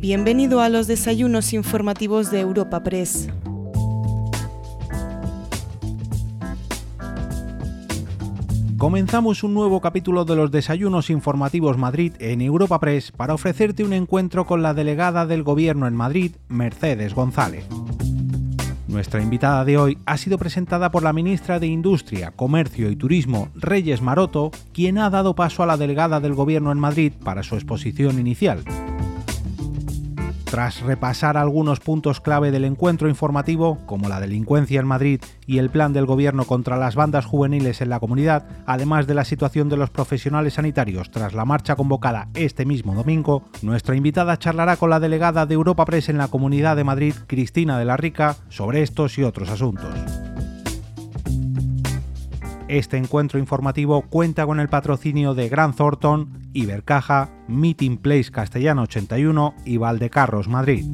Bienvenido a los desayunos informativos de Europa Press. Comenzamos un nuevo capítulo de los desayunos informativos Madrid en Europa Press para ofrecerte un encuentro con la delegada del Gobierno en Madrid, Mercedes González. Nuestra invitada de hoy ha sido presentada por la ministra de Industria, Comercio y Turismo, Reyes Maroto, quien ha dado paso a la delegada del Gobierno en Madrid para su exposición inicial. Tras repasar algunos puntos clave del encuentro informativo, como la delincuencia en Madrid y el plan del gobierno contra las bandas juveniles en la comunidad, además de la situación de los profesionales sanitarios tras la marcha convocada este mismo domingo, nuestra invitada charlará con la delegada de Europa Press en la Comunidad de Madrid, Cristina de la Rica, sobre estos y otros asuntos. Este encuentro informativo cuenta con el patrocinio de Gran Thornton, Ibercaja, Meeting Place Castellano 81 y Valdecarros Madrid.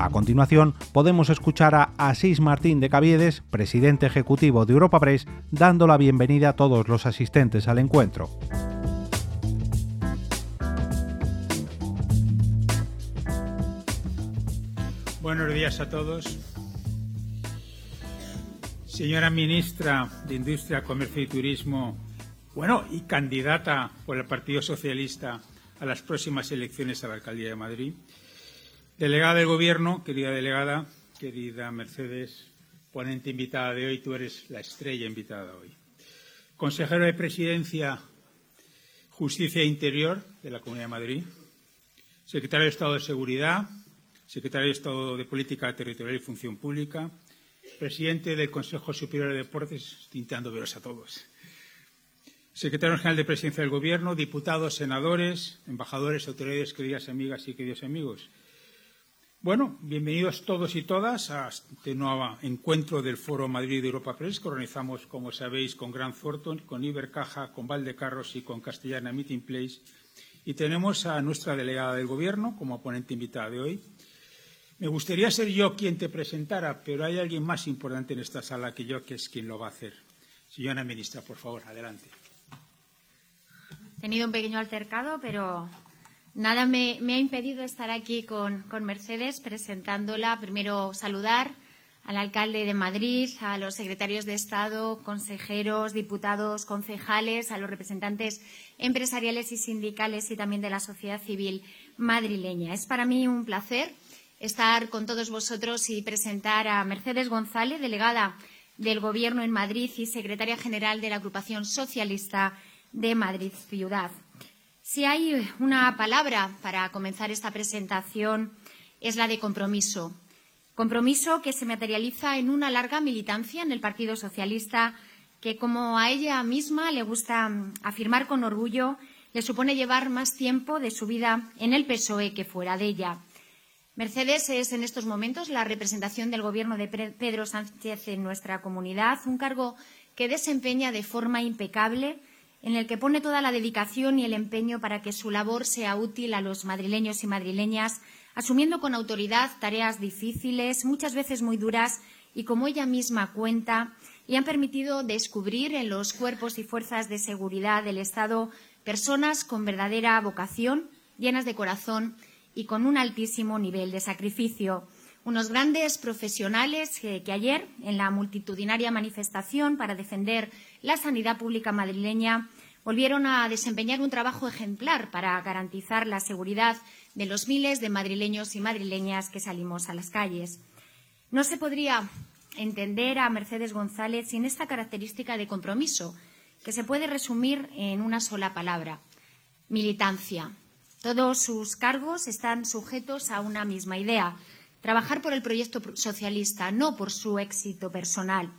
A continuación, podemos escuchar a Asís Martín de Caviedes, presidente ejecutivo de Europa Press, dando la bienvenida a todos los asistentes al encuentro. Buenos días a todos. Señora ministra de Industria, Comercio y Turismo, bueno, y candidata por el Partido Socialista a las próximas elecciones a la Alcaldía de Madrid. Delegada del Gobierno, querida delegada, querida Mercedes, ponente invitada de hoy, tú eres la estrella invitada hoy. Consejero de Presidencia, Justicia e Interior de la Comunidad de Madrid, secretario de Estado de Seguridad, secretario de Estado de Política Territorial y Función Pública, presidente del Consejo Superior de Deportes, intentando veros a todos, secretario general de Presidencia del Gobierno, diputados, senadores, embajadores, autoridades, queridas amigas y queridos amigos. Bueno, bienvenidos todos y todas a este nuevo encuentro del Foro Madrid de Europa Press que organizamos, como sabéis, con Gran Thornton, con Ibercaja, con Valdecarros y con Castellana Meeting Place. Y tenemos a nuestra delegada del Gobierno como ponente invitada de hoy, me gustaría ser yo quien te presentara, pero hay alguien más importante en esta sala que yo, que es quien lo va a hacer. Señora ministra, por favor, adelante. He tenido un pequeño altercado, pero nada me, ha impedido estar aquí con, con, Mercedes presentándola. Primero, saludar al alcalde de Madrid, a los secretarios de Estado, consejeros, diputados, concejales, a los representantes empresariales y sindicales y también de la sociedad civil madrileña. Es para mí un placer estar con todos vosotros y presentar a Mercedes González, delegada del Gobierno en Madrid y secretaria general de la Agrupación Socialista de Madrid Ciudad. Si hay una palabra para comenzar esta presentación es la de compromiso. Compromiso que se materializa en una larga militancia en el Partido Socialista que, como a ella misma le gusta afirmar con orgullo, le supone llevar más tiempo de su vida en el PSOE que fuera de ella. Mercedes es en estos momentos la representación del Gobierno de Pedro Sánchez en nuestra comunidad, un cargo que desempeña de forma impecable, en el que pone toda la dedicación y el empeño para que su labor sea útil a los madrileños y madrileñas, asumiendo con autoridad tareas difíciles, muchas veces muy duras, y como ella misma cuenta, y han permitido descubrir en los cuerpos y fuerzas de seguridad del Estado personas con verdadera vocación, llenas de corazón y con un altísimo nivel de sacrificio. Unos grandes profesionales que, ayer, en la multitudinaria manifestación para defender la sanidad pública madrileña, volvieron a desempeñar un trabajo ejemplar para garantizar la seguridad de los miles de madrileños y madrileñas que salimos a las calles. No se podría entender a Mercedes González sin esta característica de compromiso, que se puede resumir en una sola palabra militancia. Todos sus cargos están sujetos a una misma idea, trabajar por el proyecto socialista, no por su éxito personal.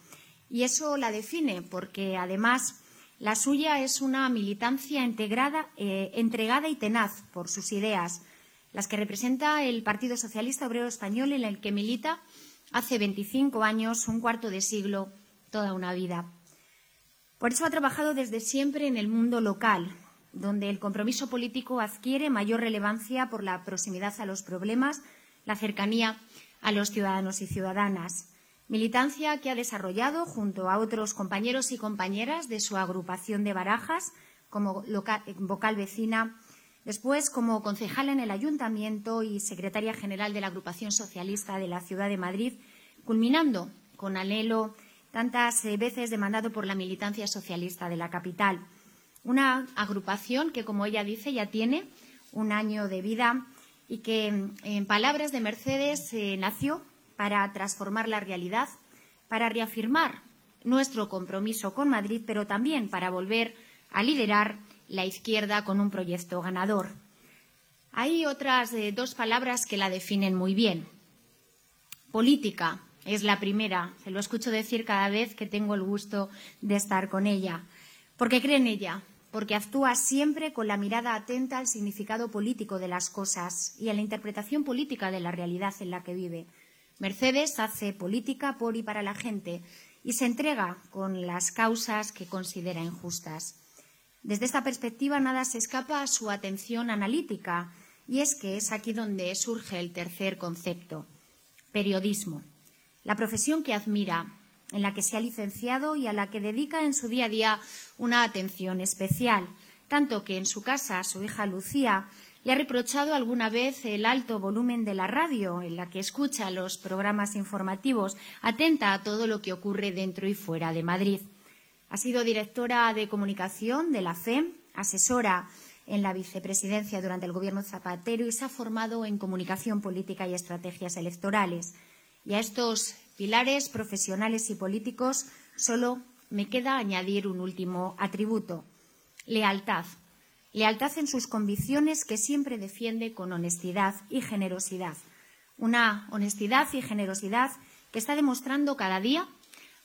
Y eso la define, porque además la suya es una militancia integrada, eh, entregada y tenaz por sus ideas, las que representa el Partido Socialista Obrero Español, en el que milita hace 25 años, un cuarto de siglo, toda una vida. Por eso ha trabajado desde siempre en el mundo local, donde el compromiso político adquiere mayor relevancia por la proximidad a los problemas, la cercanía a los ciudadanos y ciudadanas. Militancia que ha desarrollado junto a otros compañeros y compañeras de su agrupación de barajas como vocal vecina Después, como concejala en el Ayuntamiento y secretaria general de la Agrupación Socialista de la Ciudad de Madrid, culminando con anhelo tantas eh, veces demandado por la militancia socialista de la capital. Una agrupación que, como ella dice, ya tiene un año de vida y que, en palabras de Mercedes, eh, nació para transformar la realidad, para reafirmar nuestro compromiso con Madrid, pero también para volver a liderar la izquierda con un proyecto ganador. Hay otras eh, dos palabras que la definen muy bien. Política es la primera, se lo escucho decir cada vez que tengo el gusto de estar con ella, porque cree en ella, porque actúa siempre con la mirada atenta al significado político de las cosas y a la interpretación política de la realidad en la que vive. Mercedes hace política por y para la gente y se entrega con las causas que considera injustas. Desde esta perspectiva nada se escapa a su atención analítica y es que es aquí donde surge el tercer concepto, periodismo, la profesión que admira, en la que se ha licenciado y a la que dedica en su día a día una atención especial, tanto que en su casa su hija Lucía le ha reprochado alguna vez el alto volumen de la radio en la que escucha los programas informativos, atenta a todo lo que ocurre dentro y fuera de Madrid. Ha sido directora de comunicación de la FEM, asesora en la vicepresidencia durante el gobierno Zapatero y se ha formado en comunicación política y estrategias electorales. Y a estos pilares profesionales y políticos solo me queda añadir un último atributo, lealtad. Lealtad en sus convicciones que siempre defiende con honestidad y generosidad. Una honestidad y generosidad que está demostrando cada día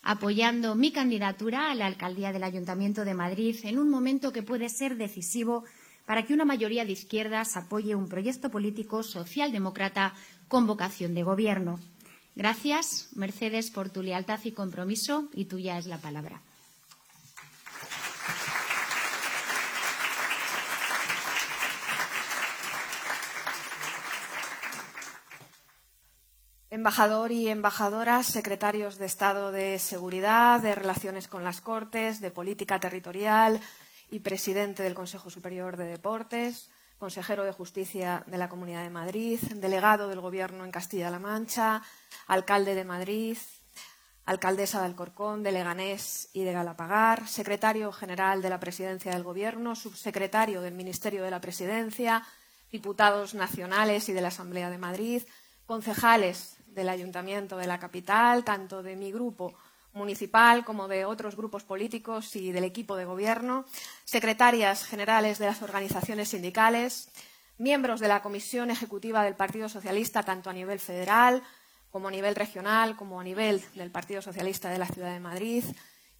apoyando mi candidatura a la alcaldía del Ayuntamiento de Madrid en un momento que puede ser decisivo para que una mayoría de izquierdas apoye un proyecto político socialdemócrata con vocación de gobierno. Gracias, Mercedes, por tu lealtad y compromiso, y tuya es la palabra. Embajador y embajadoras, secretarios de Estado de Seguridad, de Relaciones con las Cortes, de Política Territorial y presidente del Consejo Superior de Deportes, consejero de Justicia de la Comunidad de Madrid, delegado del Gobierno en Castilla-La Mancha, alcalde de Madrid, alcaldesa de Alcorcón, de Leganés y de Galapagar, secretario general de la Presidencia del Gobierno, subsecretario del Ministerio de la Presidencia, diputados nacionales y de la Asamblea de Madrid, concejales del Ayuntamiento de la capital, tanto de mi grupo municipal como de otros grupos políticos y del equipo de gobierno, secretarias generales de las organizaciones sindicales, miembros de la Comisión Ejecutiva del Partido Socialista, tanto a nivel federal como a nivel regional, como a nivel del Partido Socialista de la Ciudad de Madrid.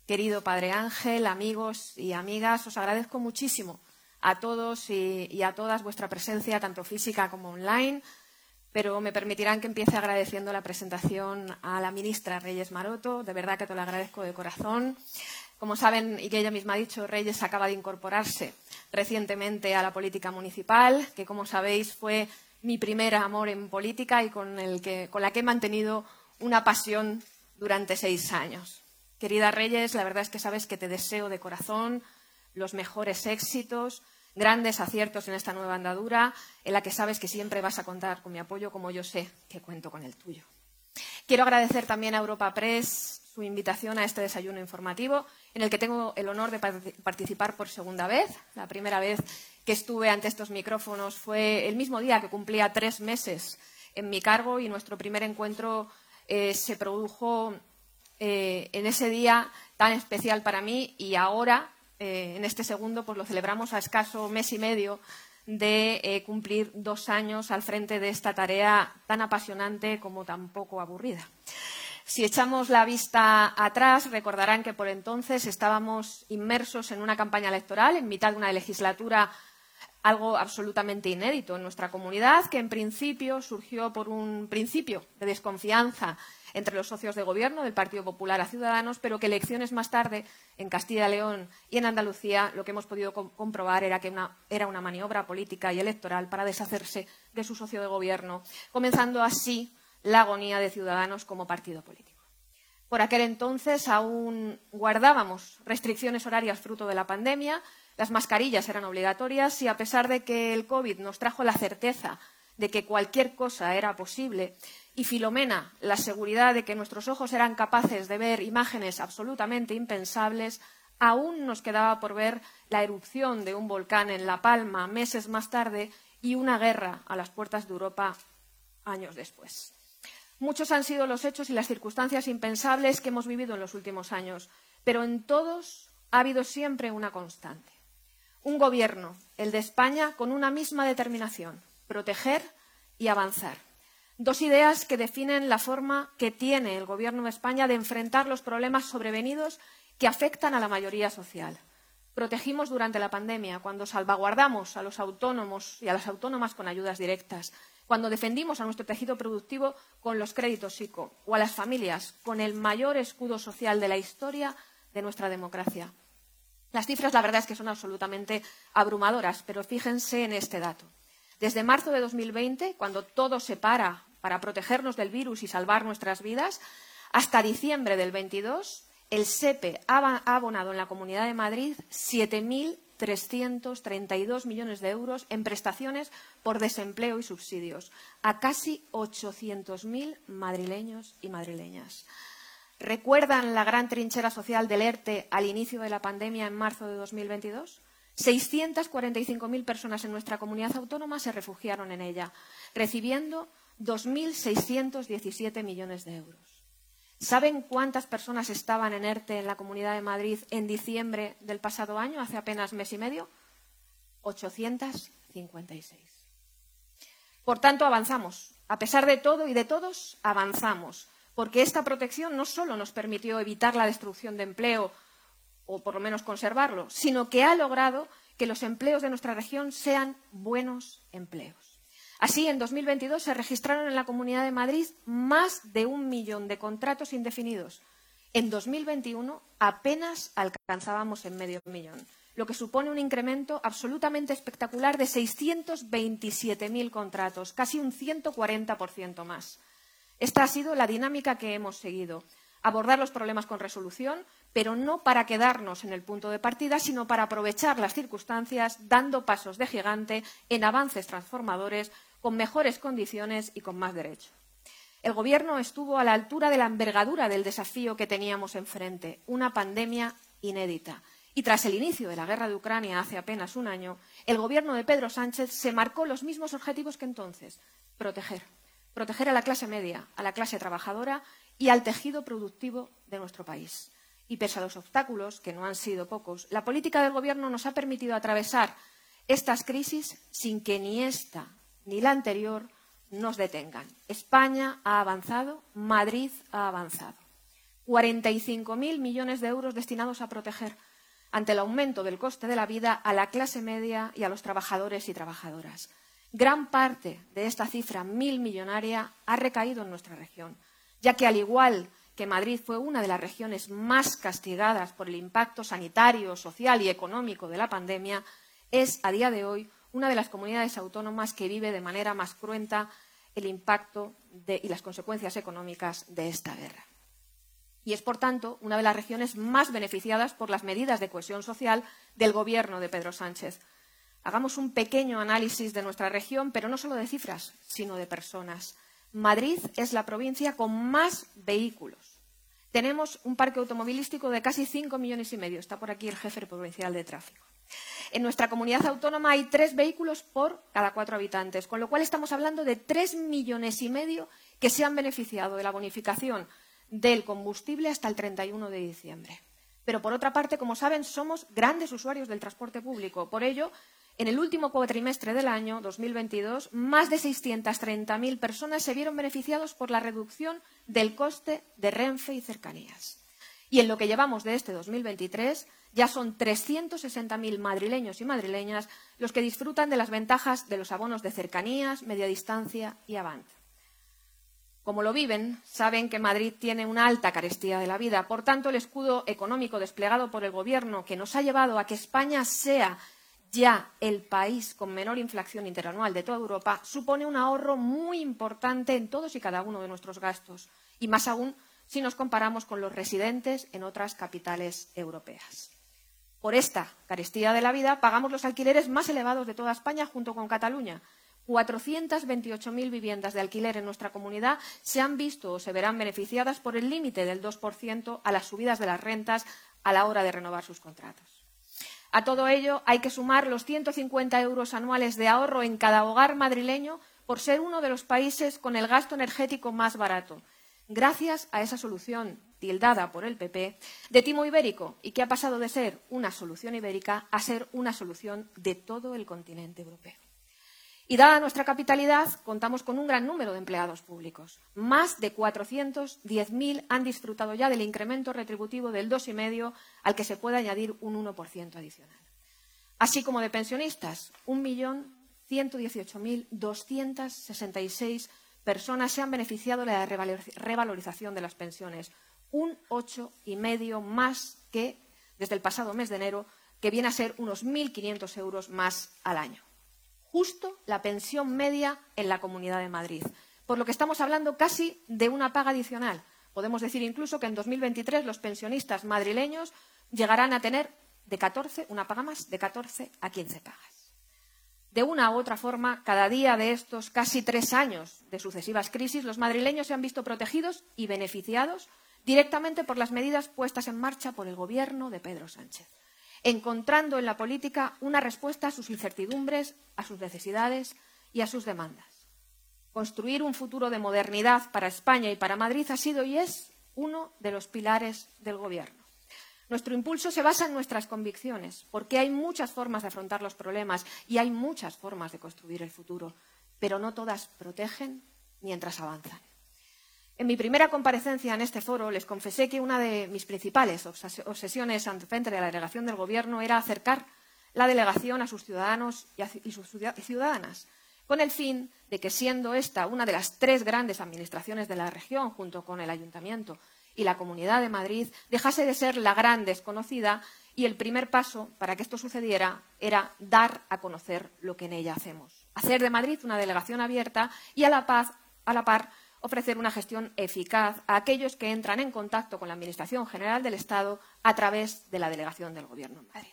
Querido Padre Ángel, amigos y amigas, os agradezco muchísimo a todos y, a todas vuestra presencia, tanto física como online pero me permitirán que empiece agradeciendo la presentación a la ministra Reyes Maroto. De verdad que te lo agradezco de corazón. Como saben y que ella misma ha dicho, Reyes acaba de incorporarse recientemente a la política municipal, que como sabéis fue mi primer amor en política y con, el con la que he mantenido una pasión durante seis años. Querida Reyes, la verdad es que sabes que te deseo de corazón los mejores éxitos, grandes aciertos en esta nueva andadura, en la que sabes que siempre vas a contar con mi apoyo, como yo sé que cuento con el tuyo. Quiero agradecer también a Europa Press su invitación a este desayuno informativo, en el que tengo el honor de participar por segunda vez. La primera vez que estuve ante estos micrófonos fue el mismo día que cumplía tres meses en mi cargo y nuestro primer encuentro eh, se produjo eh, en ese día tan especial para mí y ahora eh, en este segundo, pues lo celebramos a escaso mes y medio de eh, cumplir dos años al frente de esta tarea tan apasionante como tan poco aburrida. Si echamos la vista atrás, recordarán que por entonces estábamos inmersos en una campaña electoral, en mitad de una legislatura algo absolutamente inédito en nuestra comunidad, que en principio surgió por un principio de desconfianza entre los socios de gobierno del Partido Popular a Ciudadanos, pero que elecciones más tarde en Castilla y León y en Andalucía lo que hemos podido comprobar era que era una maniobra política y electoral para deshacerse de su socio de gobierno, comenzando así la agonía de Ciudadanos como partido político. Por aquel entonces aún guardábamos restricciones horarias fruto de la pandemia, las mascarillas eran obligatorias y a pesar de que el COVID nos trajo la certeza de que cualquier cosa era posible y Filomena la seguridad de que nuestros ojos eran capaces de ver imágenes absolutamente impensables, aún nos quedaba por ver la erupción de un volcán en La Palma meses más tarde y una guerra a las puertas de Europa años después. Muchos han sido los hechos y las circunstancias impensables que hemos vivido en los últimos años, pero en todos ha habido siempre una constante. Un gobierno, el de España, con una misma determinación, proteger y avanzar. Dos ideas que definen la forma que tiene el Gobierno de España de enfrentar los problemas sobrevenidos que afectan a la mayoría social. Protegimos durante la pandemia, cuando salvaguardamos a los autónomos y a las autónomas con ayudas directas, cuando defendimos a nuestro tejido productivo con los créditos ICO o a las familias con el mayor escudo social de la historia de nuestra democracia. Las cifras, la verdad es que son absolutamente abrumadoras, pero fíjense en este dato. Desde marzo de 2020, cuando todo se para para protegernos del virus y salvar nuestras vidas, hasta diciembre del 22, el SEPE ha abonado en la Comunidad de Madrid 7.332 millones de euros en prestaciones por desempleo y subsidios a casi 800.000 madrileños y madrileñas. ¿Recuerdan la gran trinchera social del ERTE al inicio de la pandemia en marzo de 2022? 645.000 personas en nuestra comunidad autónoma se refugiaron en ella, recibiendo 2.617 millones de euros. ¿Saben cuántas personas estaban en ERTE en la Comunidad de Madrid en diciembre del pasado año, hace apenas mes y medio? 856. Por tanto, avanzamos. A pesar de todo y de todos, avanzamos. Porque esta protección no solo nos permitió evitar la destrucción de empleo o por lo menos conservarlo, sino que ha logrado que los empleos de nuestra región sean buenos empleos. Así, en 2022 se registraron en la Comunidad de Madrid más de un millón de contratos indefinidos. En 2021 apenas alcanzábamos el medio millón, lo que supone un incremento absolutamente espectacular de 627.000 contratos, casi un 140% más. Esta ha sido la dinámica que hemos seguido abordar los problemas con resolución, pero no para quedarnos en el punto de partida, sino para aprovechar las circunstancias, dando pasos de gigante en avances transformadores, con mejores condiciones y con más derechos. El Gobierno estuvo a la altura de la envergadura del desafío que teníamos enfrente, una pandemia inédita. Y tras el inicio de la guerra de Ucrania hace apenas un año, el Gobierno de Pedro Sánchez se marcó los mismos objetivos que entonces proteger. Proteger a la clase media, a la clase trabajadora y al tejido productivo de nuestro país. Y pese a los obstáculos, que no han sido pocos, la política del Gobierno nos ha permitido atravesar estas crisis sin que ni esta ni la anterior nos detengan. España ha avanzado, Madrid ha avanzado. 45.000 millones de euros destinados a proteger ante el aumento del coste de la vida a la clase media y a los trabajadores y trabajadoras. Gran parte de esta cifra mil millonaria ha recaído en nuestra región ya que al igual que Madrid fue una de las regiones más castigadas por el impacto sanitario, social y económico de la pandemia, es a día de hoy una de las comunidades autónomas que vive de manera más cruenta el impacto y las consecuencias económicas de esta guerra. Y es, por tanto, una de las regiones más beneficiadas por las medidas de cohesión social del Gobierno de Pedro Sánchez. Hagamos un pequeño análisis de nuestra región, pero no solo de cifras, sino de personas. Madrid es la provincia con más vehículos. Tenemos un parque automovilístico de casi cinco millones y medio. Está por aquí el jefe provincial de tráfico. En nuestra comunidad autónoma hay tres vehículos por cada cuatro habitantes, con lo cual estamos hablando de tres millones y medio que se han beneficiado de la bonificación del combustible hasta el 31 de diciembre. Pero, por otra parte, como saben, somos grandes usuarios del transporte público. Por ello, en el último cuatrimestre del año 2022, más de 630.000 personas se vieron beneficiados por la reducción del coste de Renfe y cercanías. Y en lo que llevamos de este 2023, ya son 360.000 madrileños y madrileñas los que disfrutan de las ventajas de los abonos de cercanías, media distancia y Avant. Como lo viven, saben que Madrid tiene una alta carestía de la vida. Por tanto, el escudo económico desplegado por el Gobierno, que nos ha llevado a que España sea ya el país con menor inflación interanual de toda Europa, supone un ahorro muy importante en todos y cada uno de nuestros gastos, y más aún si nos comparamos con los residentes en otras capitales europeas. Por esta carestía de la vida pagamos los alquileres más elevados de toda España junto con Cataluña. 428.000 viviendas de alquiler en nuestra comunidad se han visto o se verán beneficiadas por el límite del 2% a las subidas de las rentas a la hora de renovar sus contratos. A todo ello hay que sumar los 150 euros anuales de ahorro en cada hogar madrileño por ser uno de los países con el gasto energético más barato, gracias a esa solución tildada por el PP de timo ibérico y que ha pasado de ser una solución ibérica a ser una solución de todo el continente europeo. Y dada nuestra capitalidad, contamos con un gran número de empleados públicos. Más de 410.000 han disfrutado ya del incremento retributivo del 2,5 al que se puede añadir un 1% adicional. Así como de pensionistas, 1.118.266 personas se han beneficiado de la revalorización de las pensiones, un 8,5 más que desde el pasado mes de enero, que viene a ser unos 1.500 euros más al año justo la pensión media en la Comunidad de Madrid. Por lo que estamos hablando casi de una paga adicional. Podemos decir incluso que en 2023 los pensionistas madrileños llegarán a tener de 14, una paga más, de 14 a 15 pagas. De una u otra forma, cada día de estos casi tres años de sucesivas crisis, los madrileños se han visto protegidos y beneficiados directamente por las medidas puestas en marcha por el Gobierno de Pedro Sánchez encontrando en la política una respuesta a sus incertidumbres, a sus necesidades y a sus demandas. Construir un futuro de modernidad para España y para Madrid ha sido y es uno de los pilares del Gobierno. Nuestro impulso se basa en nuestras convicciones, porque hay muchas formas de afrontar los problemas y hay muchas formas de construir el futuro, pero no todas protegen mientras avanzan. En mi primera comparecencia en este foro les confesé que una de mis principales obsesiones ante frente de la delegación del Gobierno era acercar la delegación a sus ciudadanos y, sus ciudadanas, con el fin de que, siendo esta una de las tres grandes administraciones de la región, junto con el Ayuntamiento y la Comunidad de Madrid, dejase de ser la gran desconocida y el primer paso para que esto sucediera era dar a conocer lo que en ella hacemos. Hacer de Madrid una delegación abierta y a la, paz, a la par ofrecer una gestión eficaz a aquellos que entran en contacto con la Administración General del Estado a través de la delegación del Gobierno en Madrid.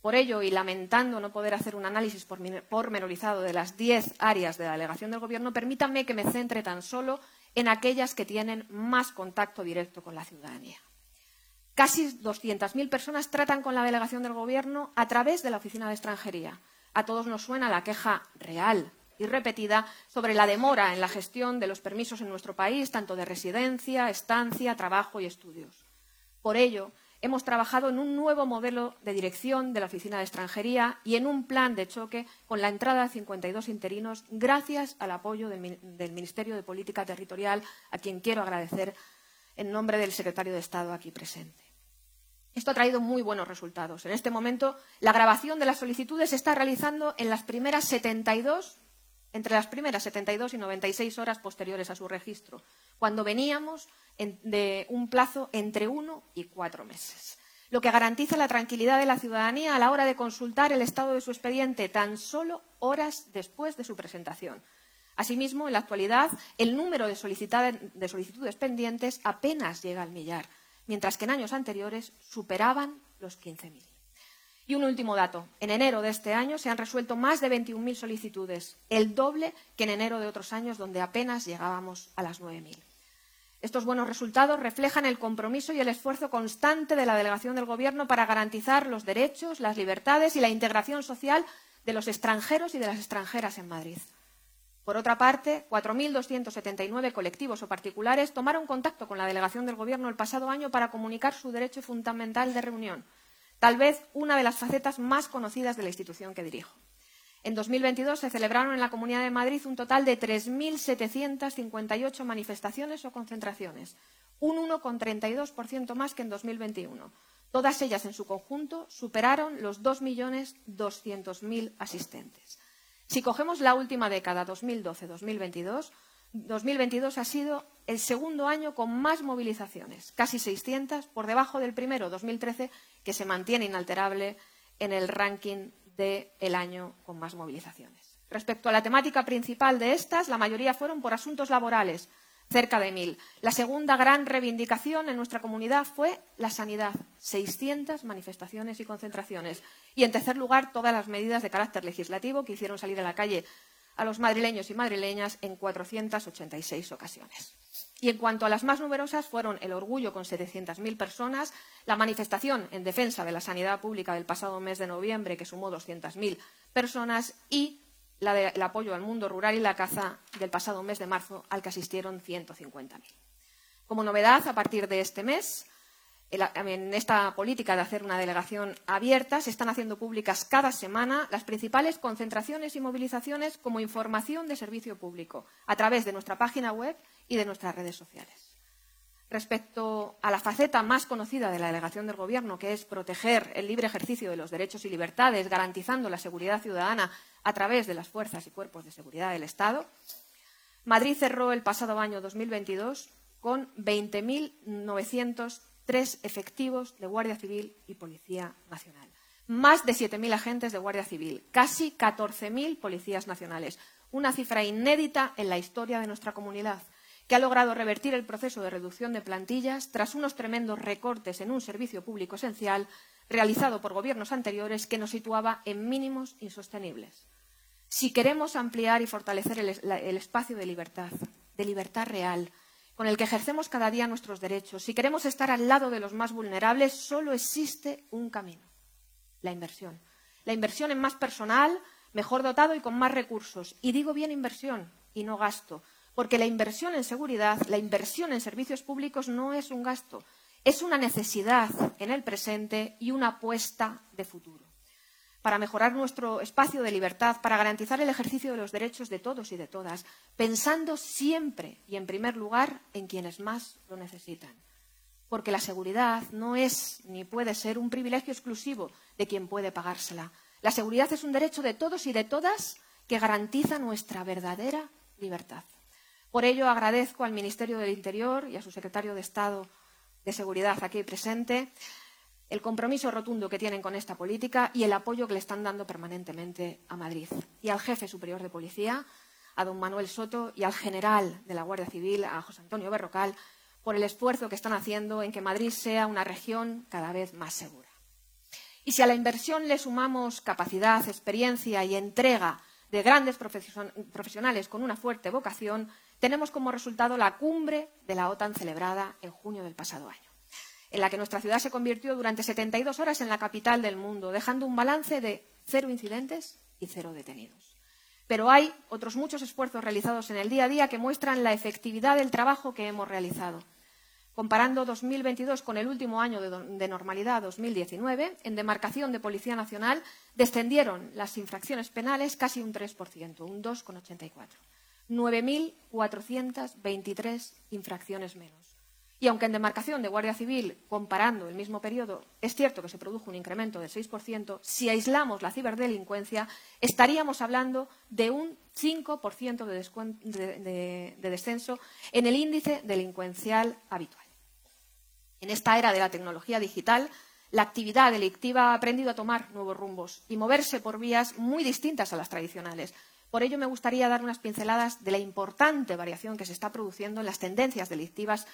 Por ello, y lamentando no poder hacer un análisis pormenorizado de las diez áreas de la delegación del Gobierno, permítanme que me centre tan solo en aquellas que tienen más contacto directo con la ciudadanía. Casi 200.000 personas tratan con la delegación del Gobierno a través de la Oficina de Extranjería. A todos nos suena la queja real, y repetida sobre la demora en la gestión de los permisos en nuestro país, tanto de residencia, estancia, trabajo y estudios. Por ello, hemos trabajado en un nuevo modelo de dirección de la Oficina de Extranjería y en un plan de choque con la entrada de 52 interinos, gracias al apoyo del, Ministerio de Política Territorial, a quien quiero agradecer en nombre del secretario de Estado aquí presente. Esto ha traído muy buenos resultados. En este momento, la grabación de las solicitudes se está realizando en las primeras 72 entre las primeras 72 y 96 horas posteriores a su registro, cuando veníamos de un plazo entre uno y cuatro meses, lo que garantiza la tranquilidad de la ciudadanía a la hora de consultar el estado de su expediente tan solo horas después de su presentación. Asimismo, en la actualidad, el número de, de solicitudes pendientes apenas llega al millar, mientras que en años anteriores superaban los 15.000. Y un último dato. En enero de este año se han resuelto más de 21.000 solicitudes, el doble que en enero de otros años, donde apenas llegábamos a las 9.000. Estos buenos resultados reflejan el compromiso y el esfuerzo constante de la delegación del Gobierno para garantizar los derechos, las libertades y la integración social de los extranjeros y de las extranjeras en Madrid. Por otra parte, 4.279 colectivos o particulares tomaron contacto con la delegación del Gobierno el pasado año para comunicar su derecho fundamental de reunión tal vez una de las facetas más conocidas de la institución que dirijo. En 2022 se celebraron en la Comunidad de Madrid un total de 3.758 manifestaciones o concentraciones, un 1,32% más que en 2021. Todas ellas en su conjunto superaron los 2.200.000 asistentes. Si cogemos la última década, 2012-2022, 2022 ha sido el segundo año con más movilizaciones, casi 600, por debajo del primero, 2013, que se mantiene inalterable en el ranking del año con más movilizaciones. Respecto a la temática principal de estas, la mayoría fueron por asuntos laborales, cerca de mil. La segunda gran reivindicación en nuestra comunidad fue la sanidad, 600 manifestaciones y concentraciones. Y, en tercer lugar, todas las medidas de carácter legislativo que hicieron salir a la calle a los madrileños y madrileñas en 486 ocasiones. Y en cuanto a las más numerosas, fueron el orgullo con 700.000 personas, la manifestación en defensa de la sanidad pública del pasado mes de noviembre, que sumó 200.000 personas, y el apoyo al mundo rural y la caza del pasado mes de marzo, al que asistieron 150.000. Como novedad, a partir de este mes, en esta política de hacer una delegación abierta, se están haciendo públicas cada semana las principales concentraciones y movilizaciones como información de servicio público a través de nuestra página web y de nuestras redes sociales. Respecto a la faceta más conocida de la delegación del Gobierno, que es proteger el libre ejercicio de los derechos y libertades, garantizando la seguridad ciudadana a través de las fuerzas y cuerpos de seguridad del Estado, Madrid cerró el pasado año 2022 con 20.903 efectivos de Guardia Civil y Policía Nacional. Más de 7.000 agentes de Guardia Civil, casi 14.000 policías nacionales, una cifra inédita en la historia de nuestra comunidad que ha logrado revertir el proceso de reducción de plantillas tras unos tremendos recortes en un servicio público esencial realizado por gobiernos anteriores que nos situaba en mínimos insostenibles. Si queremos ampliar y fortalecer el, el, espacio de libertad, de libertad real, con el que ejercemos cada día nuestros derechos, si queremos estar al lado de los más vulnerables, solo existe un camino, la inversión. La inversión en más personal, mejor dotado y con más recursos. Y digo bien inversión y no gasto, porque la inversión en seguridad, la inversión en servicios públicos no es un gasto, es una necesidad en el presente y una apuesta de futuro. Para mejorar nuestro espacio de libertad, para garantizar el ejercicio de los derechos de todos y de todas, pensando siempre y en primer lugar en quienes más lo necesitan. Porque la seguridad no es ni puede ser un privilegio exclusivo de quien puede pagársela. La seguridad es un derecho de todos y de todas que garantiza nuestra verdadera libertad. Por ello, agradezco al Ministerio del Interior y a su secretario de Estado de Seguridad aquí presente el compromiso rotundo que tienen con esta política y el apoyo que le están dando permanentemente a Madrid. Y al jefe superior de policía, a don Manuel Soto, y al general de la Guardia Civil, a José Antonio Berrocal, por el esfuerzo que están haciendo en que Madrid sea una región cada vez más segura. Y si a la inversión le sumamos capacidad, experiencia y entrega de grandes profesionales con una fuerte vocación, tenemos como resultado la cumbre de la OTAN celebrada en junio del pasado año, en la que nuestra ciudad se convirtió durante 72 horas en la capital del mundo, dejando un balance de cero incidentes y cero detenidos. Pero hay otros muchos esfuerzos realizados en el día a día que muestran la efectividad del trabajo que hemos realizado. Comparando 2022 con el último año de, normalidad, 2019, en demarcación de Policía Nacional descendieron las infracciones penales casi un 3%, un 2,84. 9.423 infracciones menos. Y aunque en demarcación de Guardia Civil, comparando el mismo periodo, es cierto que se produjo un incremento del 6%, si aislamos la ciberdelincuencia, estaríamos hablando de un 5% de, de descenso en el índice delincuencial habitual. En esta era de la tecnología digital, la actividad delictiva ha aprendido a tomar nuevos rumbos y moverse por vías muy distintas a las tradicionales, por ello, me gustaría dar unas pinceladas de la importante variación que se está produciendo en las tendencias delictivas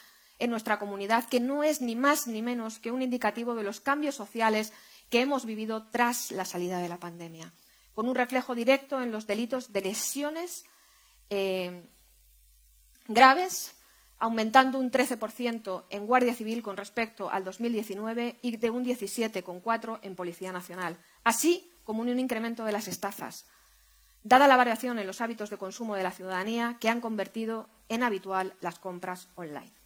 en nuestra comunidad, que no es ni más ni menos que un indicativo de los cambios sociales que hemos vivido tras la salida de la pandemia, con un reflejo directo en los delitos de lesiones eh, graves, aumentando un 13% en Guardia Civil con respecto al 2019 y de un 17,4% en Policía Nacional, así como un incremento de las estafas, dada la variación en los hábitos de consumo de la ciudadanía que han convertido en habitual las compras online.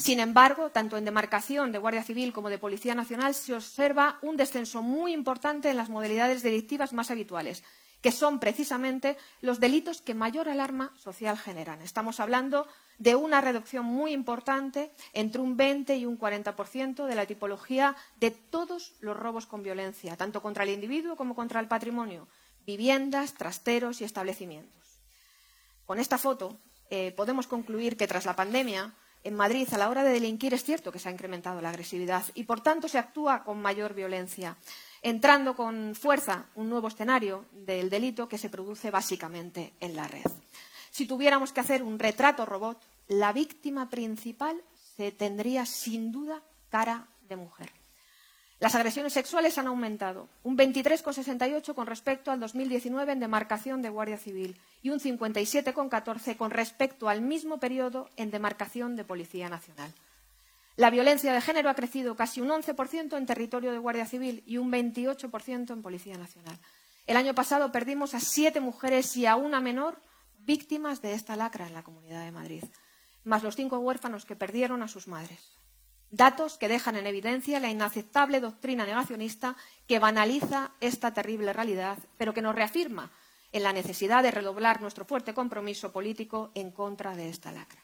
Sin embargo, tanto en demarcación de Guardia Civil como de Policía Nacional se observa un descenso muy importante en las modalidades delictivas más habituales, que son precisamente los delitos que mayor alarma social generan. Estamos hablando de una reducción muy importante entre un 20 y un 40% de la tipología de todos los robos con violencia, tanto contra el individuo como contra el patrimonio, viviendas, trasteros y establecimientos. Con esta foto eh, podemos concluir que tras la pandemia, en Madrid, a la hora de delinquir, es cierto que se ha incrementado la agresividad y, por tanto, se actúa con mayor violencia, entrando con fuerza un nuevo escenario del delito que se produce básicamente en la red. Si tuviéramos que hacer un retrato robot la víctima principal se tendría sin duda cara de mujer. Las agresiones sexuales han aumentado un 23,68 con respecto al 2019 en demarcación de Guardia Civil y un 57,14 con respecto al mismo periodo en demarcación de Policía Nacional. La violencia de género ha crecido casi un 11% en territorio de Guardia Civil y un 28% en Policía Nacional. El año pasado perdimos a siete mujeres y a una menor víctimas de esta lacra en la Comunidad de Madrid, más los cinco huérfanos que perdieron a sus madres. Datos que dejan en evidencia la inaceptable doctrina negacionista que banaliza esta terrible realidad, pero que nos reafirma en la necesidad de redoblar nuestro fuerte compromiso político en contra de esta lacra.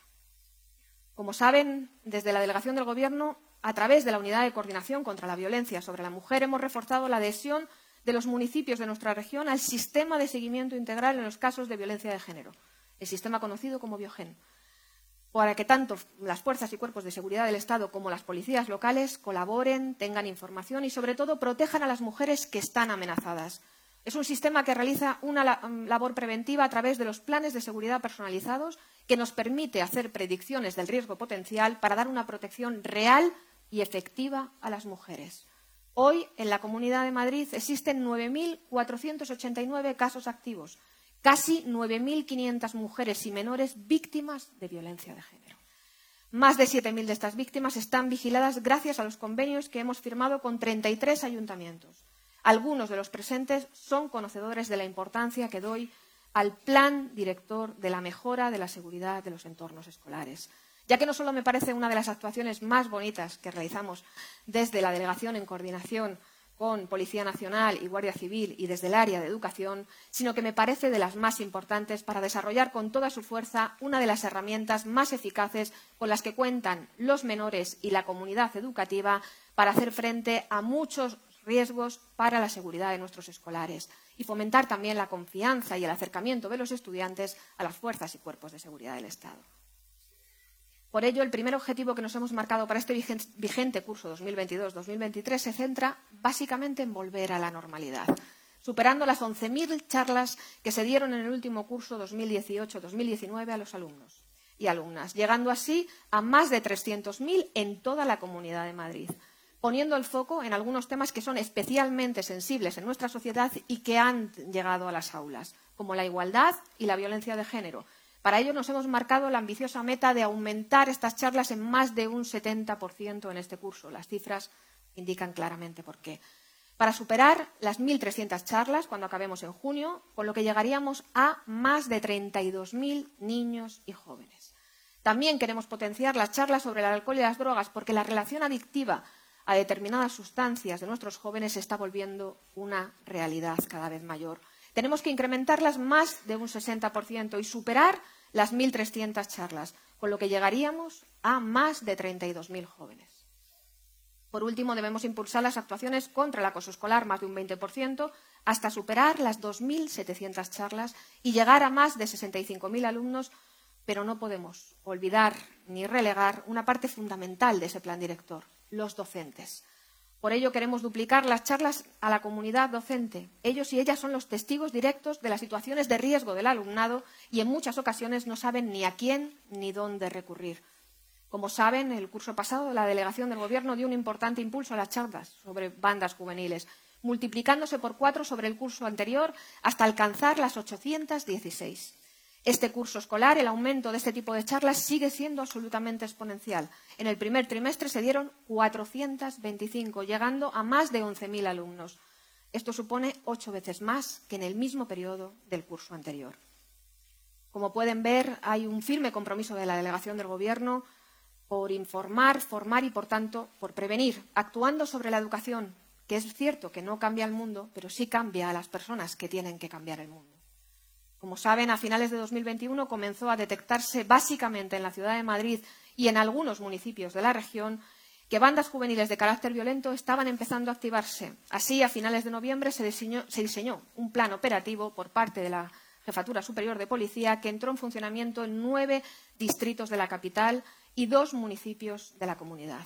Como saben, desde la delegación del Gobierno, a través de la Unidad de Coordinación contra la Violencia sobre la Mujer, hemos reforzado la adhesión de los municipios de nuestra región al sistema de seguimiento integral en los casos de violencia de género, el sistema conocido como Biogen para que tanto las fuerzas y cuerpos de seguridad del Estado como las policías locales colaboren, tengan información y, sobre todo, protejan a las mujeres que están amenazadas. Es un sistema que realiza una mm, labor preventiva a través de los planes de seguridad personalizados que nos permite hacer predicciones del riesgo potencial para dar una protección real y efectiva a las mujeres. Hoy, en la Comunidad de Madrid, existen 9.489 casos activos, casi 9.500 mujeres y menores víctimas de violencia de género. Más de 7.000 de estas víctimas están vigiladas gracias a los convenios que hemos firmado con 33 ayuntamientos. Algunos de los presentes son conocedores de la importancia que doy al plan director de la mejora de la seguridad de los entornos escolares, ya que no solo me parece una de las actuaciones más bonitas que realizamos desde la delegación en coordinación con Policía Nacional y Guardia Civil y desde el área de educación, sino que me parece de las más importantes para desarrollar con toda su fuerza una de las herramientas más eficaces con las que cuentan los menores y la comunidad educativa para hacer frente a muchos riesgos para la seguridad de nuestros escolares y fomentar también la confianza y el acercamiento de los estudiantes a las fuerzas y cuerpos de seguridad del Estado. Por ello, el primer objetivo que nos hemos marcado para este vigente curso 2022-2023 se centra básicamente en volver a la normalidad, superando las 11.000 charlas que se dieron en el último curso 2018-2019 a los alumnos y alumnas, llegando así a más de 300.000 en toda la Comunidad de Madrid, poniendo el foco en algunos temas que son especialmente sensibles en nuestra sociedad y que han llegado a las aulas, como la igualdad y la violencia de género, para ello nos hemos marcado la ambiciosa meta de aumentar estas charlas en más de un 70% en este curso. Las cifras indican claramente por qué. Para superar las 1.300 charlas cuando acabemos en junio, con lo que llegaríamos a más de 32.000 niños y jóvenes. También queremos potenciar las charlas sobre el alcohol y las drogas porque la relación adictiva a determinadas sustancias de nuestros jóvenes se está volviendo una realidad cada vez mayor. Tenemos que incrementarlas más de un 60% y superar las 1.300 charlas, con lo que llegaríamos a más de 32.000 jóvenes. Por último, debemos impulsar las actuaciones contra el acoso escolar más de un 20%, hasta superar las 2.700 charlas y llegar a más de 65.000 alumnos, pero no podemos olvidar ni relegar una parte fundamental de ese plan director, los docentes. Por ello queremos duplicar las charlas a la comunidad docente. Ellos y ellas son los testigos directos de las situaciones de riesgo del alumnado y en muchas ocasiones no saben ni a quién ni dónde recurrir. Como saben, el curso pasado la delegación del Gobierno dio un importante impulso a las charlas sobre bandas juveniles, multiplicándose por cuatro sobre el curso anterior hasta alcanzar las 816. Este curso escolar, el aumento de este tipo de charlas sigue siendo absolutamente exponencial. En el primer trimestre se dieron 425, llegando a más de 11.000 alumnos. Esto supone ocho veces más que en el mismo periodo del curso anterior. Como pueden ver, hay un firme compromiso de la delegación del Gobierno por informar, formar y, por tanto, por prevenir, actuando sobre la educación, que es cierto que no cambia el mundo, pero sí cambia a las personas que tienen que cambiar el mundo. Como saben, a finales de 2021 comenzó a detectarse básicamente en la ciudad de Madrid y en algunos municipios de la región que bandas juveniles de carácter violento estaban empezando a activarse. Así, a finales de noviembre se diseñó, se diseñó un plan operativo por parte de la Jefatura Superior de Policía que entró en funcionamiento en nueve distritos de la capital y dos municipios de la comunidad.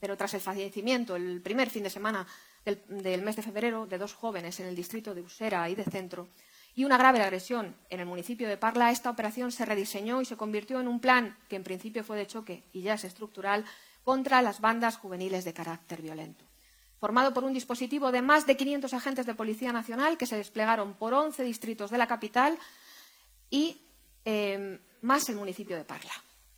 Pero tras el fallecimiento, el primer fin de semana del, del mes de febrero, de dos jóvenes en el distrito de Usera y de Centro, y una grave agresión en el municipio de Parla, esta operación se rediseñó y se convirtió en un plan que en principio fue de choque y ya es estructural contra las bandas juveniles de carácter violento. Formado por un dispositivo de más de 500 agentes de Policía Nacional que se desplegaron por 11 distritos de la capital y eh, más el municipio de Parla.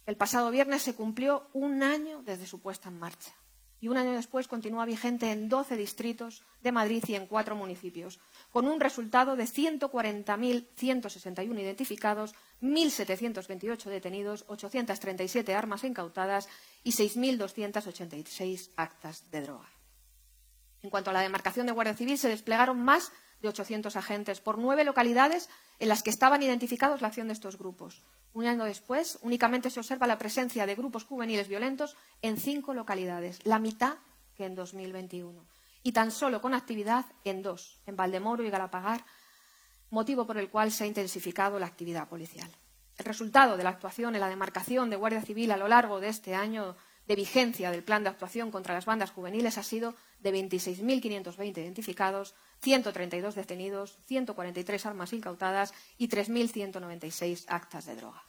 El pasado viernes se cumplió un año desde su puesta en marcha y un año después continúa vigente en 12 distritos de Madrid y en cuatro municipios, con un resultado de 140.161 identificados, 1.728 detenidos, 837 armas incautadas y 6.286 actas de droga. En cuanto a la demarcación de Guardia Civil, se desplegaron más de 800 agentes por nueve localidades en las que estaban identificados la acción de estos grupos. Un año después, únicamente se observa la presencia de grupos juveniles violentos en cinco localidades, la mitad que en 2021, y tan solo con actividad en dos, en Valdemoro y Galapagar, motivo por el cual se ha intensificado la actividad policial. El resultado de la actuación en la demarcación de Guardia Civil a lo largo de este año de vigencia del plan de actuación contra las bandas juveniles ha sido de 26.520 identificados, 132 detenidos, 143 armas incautadas y 3.196 actas de droga.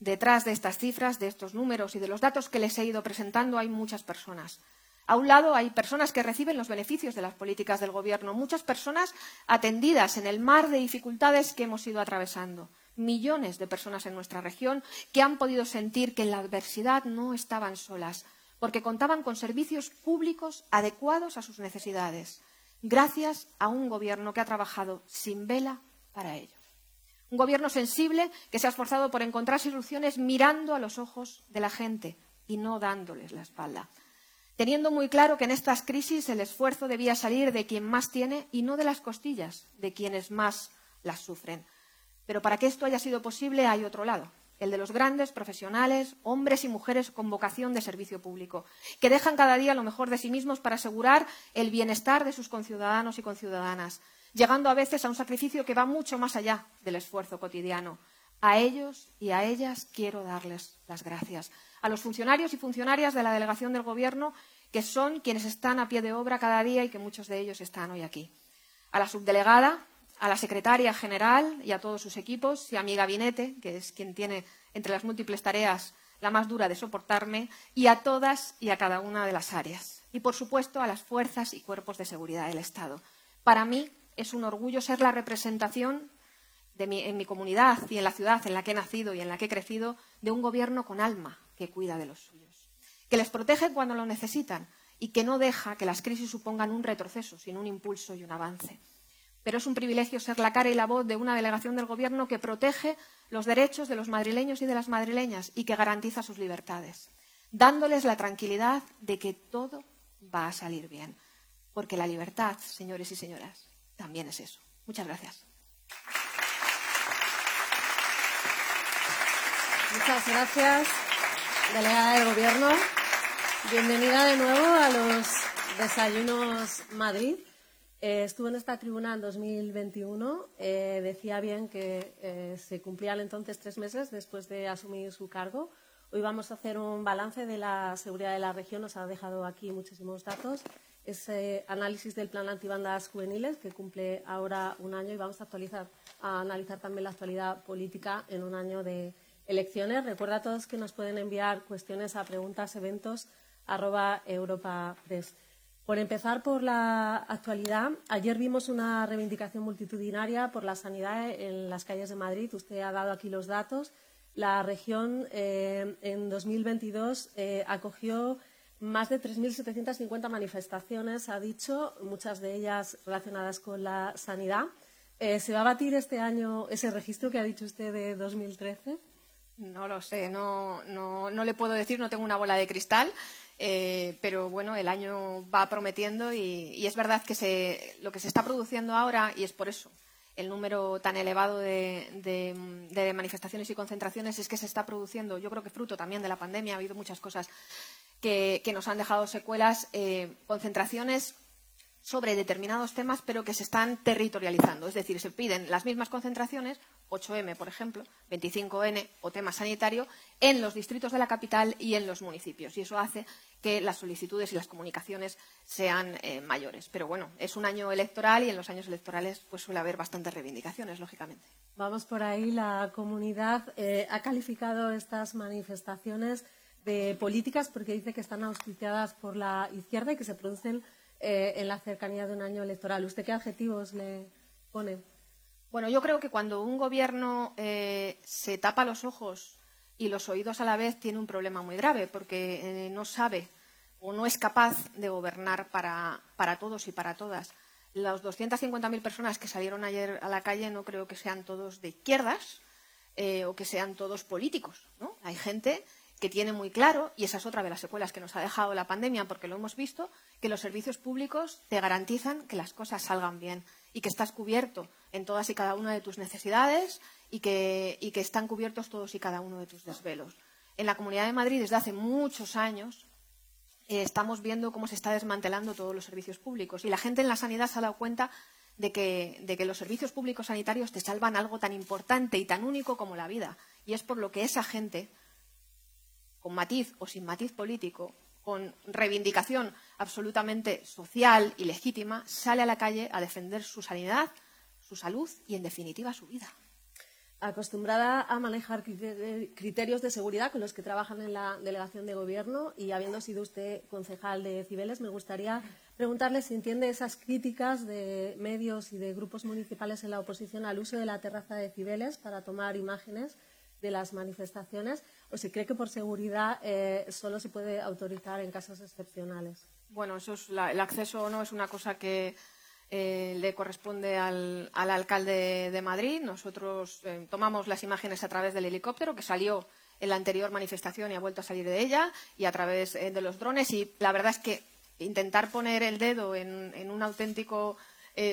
Detrás de estas cifras, de estos números y de los datos que les he ido presentando hay muchas personas. A un lado hay personas que reciben los beneficios de las políticas del Gobierno, muchas personas atendidas en el mar de dificultades que hemos ido atravesando, millones de personas en nuestra región que han podido sentir que en la adversidad no estaban solas, porque contaban con servicios públicos adecuados a sus necesidades, gracias a un Gobierno que ha trabajado sin vela para ello. Un Gobierno sensible que se ha esforzado por encontrar soluciones mirando a los ojos de la gente y no dándoles la espalda, teniendo muy claro que en estas crisis el esfuerzo debía salir de quien más tiene y no de las costillas de quienes más las sufren. Pero para que esto haya sido posible hay otro lado, el de los grandes profesionales, hombres y mujeres con vocación de servicio público, que dejan cada día lo mejor de sí mismos para asegurar el bienestar de sus conciudadanos y conciudadanas, llegando a veces a un sacrificio que va mucho más allá del esfuerzo cotidiano. A ellos y a ellas quiero darles las gracias. A los funcionarios y funcionarias de la delegación del Gobierno, que son quienes están a pie de obra cada día y que muchos de ellos están hoy aquí. A la subdelegada, a la secretaria general y a todos sus equipos y a mi gabinete, que es quien tiene entre las múltiples tareas la más dura de soportarme, y a todas y a cada una de las áreas. Y, por supuesto, a las fuerzas y cuerpos de seguridad del Estado. Para mí es un orgullo ser la representación en mi comunidad y en la ciudad en la que he nacido y en la que he crecido de un gobierno con alma que cuida de los suyos, que les protege cuando lo necesitan y que no deja que las crisis supongan un retroceso, sino un impulso y un avance pero es un privilegio ser la cara y la voz de una delegación del Gobierno que protege los derechos de los madrileños y de las madrileñas y que garantiza sus libertades, dándoles la tranquilidad de que todo va a salir bien. Porque la libertad, señores y señoras, también es eso. Muchas gracias. Muchas gracias, delegada del Gobierno. Bienvenida de nuevo a los desayunos Madrid. Eh, estuve en esta tribuna en 2021. Eh, decía bien que eh, se cumplían entonces tres meses después de asumir su cargo. Hoy vamos a hacer un balance de la seguridad de la región. Nos ha dejado aquí muchísimos datos. Ese análisis del plan antibandas juveniles que cumple ahora un año y vamos a actualizar, a analizar también la actualidad política en un año de elecciones. Recuerda a todos que nos pueden enviar cuestiones a preguntas, eventos, arroba Europa Press. Por empezar por la actualidad, ayer vimos una reivindicación multitudinaria por la sanidad en las calles de Madrid. Usted ha dado aquí los datos. La región eh, en 2022 eh, acogió más de 3.750 manifestaciones, ha dicho, muchas de ellas relacionadas con la sanidad. Eh, ¿Se va a batir este año ese registro que ha dicho usted de 2013? No lo sé, no, no, no le puedo decir, no tengo una bola de cristal. Eh, pero bueno, el año va prometiendo y, es verdad que lo que se está produciendo ahora, y es por eso el número tan elevado de, manifestaciones y concentraciones, es que se está produciendo, yo creo que fruto también de la pandemia, ha habido muchas cosas que, nos han dejado secuelas, eh, concentraciones sobre determinados temas, pero que se están territorializando. Es decir, se piden las mismas concentraciones 8M, por ejemplo, 25N o tema sanitario, en los distritos de la capital y en los municipios. Y eso hace que las solicitudes y las comunicaciones sean eh, mayores. Pero bueno, es un año electoral y en los años electorales pues suele haber bastantes reivindicaciones, lógicamente. Vamos por ahí. La comunidad eh, ha calificado estas manifestaciones de políticas porque dice que están auspiciadas por la izquierda y que se producen eh, en la cercanía de un año electoral. ¿Usted qué adjetivos le pone? Bueno, yo creo que cuando un gobierno se tapa los ojos y los oídos a la vez tiene un problema muy grave porque eh, no sabe o no es capaz de gobernar para, todos y para todas. Las 250.000 personas que salieron ayer a la calle no creo que sean todos de izquierdas eh, o que sean todos políticos. ¿no? Hay gente que tiene muy claro, y esa es otra de las secuelas que nos ha dejado la pandemia, porque lo hemos visto, que los servicios públicos te garantizan que las cosas salgan bien y que estás cubierto en todas y cada una de tus necesidades y que, están cubiertos todos y cada uno de tus desvelos. En la Comunidad de Madrid, desde hace muchos años, eh, estamos viendo cómo se está desmantelando todos los servicios públicos y la gente en la sanidad se ha dado cuenta de que, de que, los servicios públicos sanitarios te salvan algo tan importante y tan único como la vida. Y es por lo que esa gente, con matiz o sin matiz político, con reivindicación absolutamente social y legítima, sale a la calle a defender su sanidad, su salud y, en definitiva, su vida. Acostumbrada a manejar criterios de seguridad con los que trabajan en la delegación de gobierno y habiendo sido usted concejal de Cibeles, me gustaría preguntarle si entiende esas críticas de medios y de grupos municipales en la oposición al uso de la terraza de Cibeles para tomar imágenes de las manifestaciones o si cree que por seguridad eh, solo se puede autorizar en casos excepcionales. Bueno, eso es el acceso o no es una cosa que eh, le corresponde al, alcalde de Madrid. Nosotros eh, tomamos las imágenes a través del helicóptero que salió en la anterior manifestación y ha vuelto a salir de ella y a través de los drones. Y la verdad es que intentar poner el dedo en, un auténtico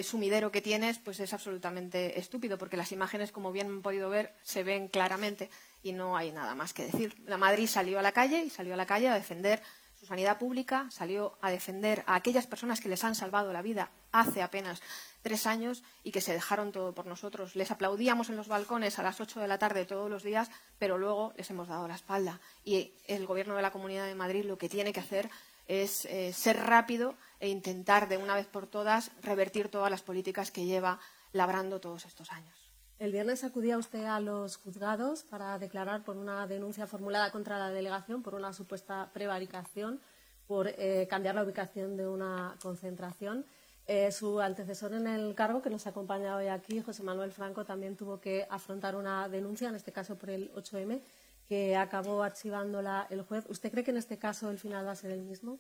sumidero que tienes, pues es absolutamente estúpido, porque las imágenes, como bien han podido ver, se ven claramente y no hay nada más que decir. La Madrid salió a la calle y salió a la calle a defender sanidad pública, salió a defender a aquellas personas que les han salvado la vida hace apenas tres años y que se dejaron todo por nosotros. Les aplaudíamos en los balcones a las ocho de la tarde todos los días, pero luego les hemos dado la espalda. Y el Gobierno de la Comunidad de Madrid lo que tiene que hacer es eh, ser rápido e intentar de una vez por todas revertir todas las políticas que lleva labrando todos estos años. El viernes acudía usted a los juzgados para declarar por una denuncia formulada contra la delegación por una supuesta prevaricación, por eh, cambiar la ubicación de una concentración. Eh, su antecesor en el cargo, que nos acompaña hoy aquí, José Manuel Franco, también tuvo que afrontar una denuncia, en este caso por el 8M, que acabó archivándola el juez. ¿Usted cree que en este caso el final va a ser el mismo?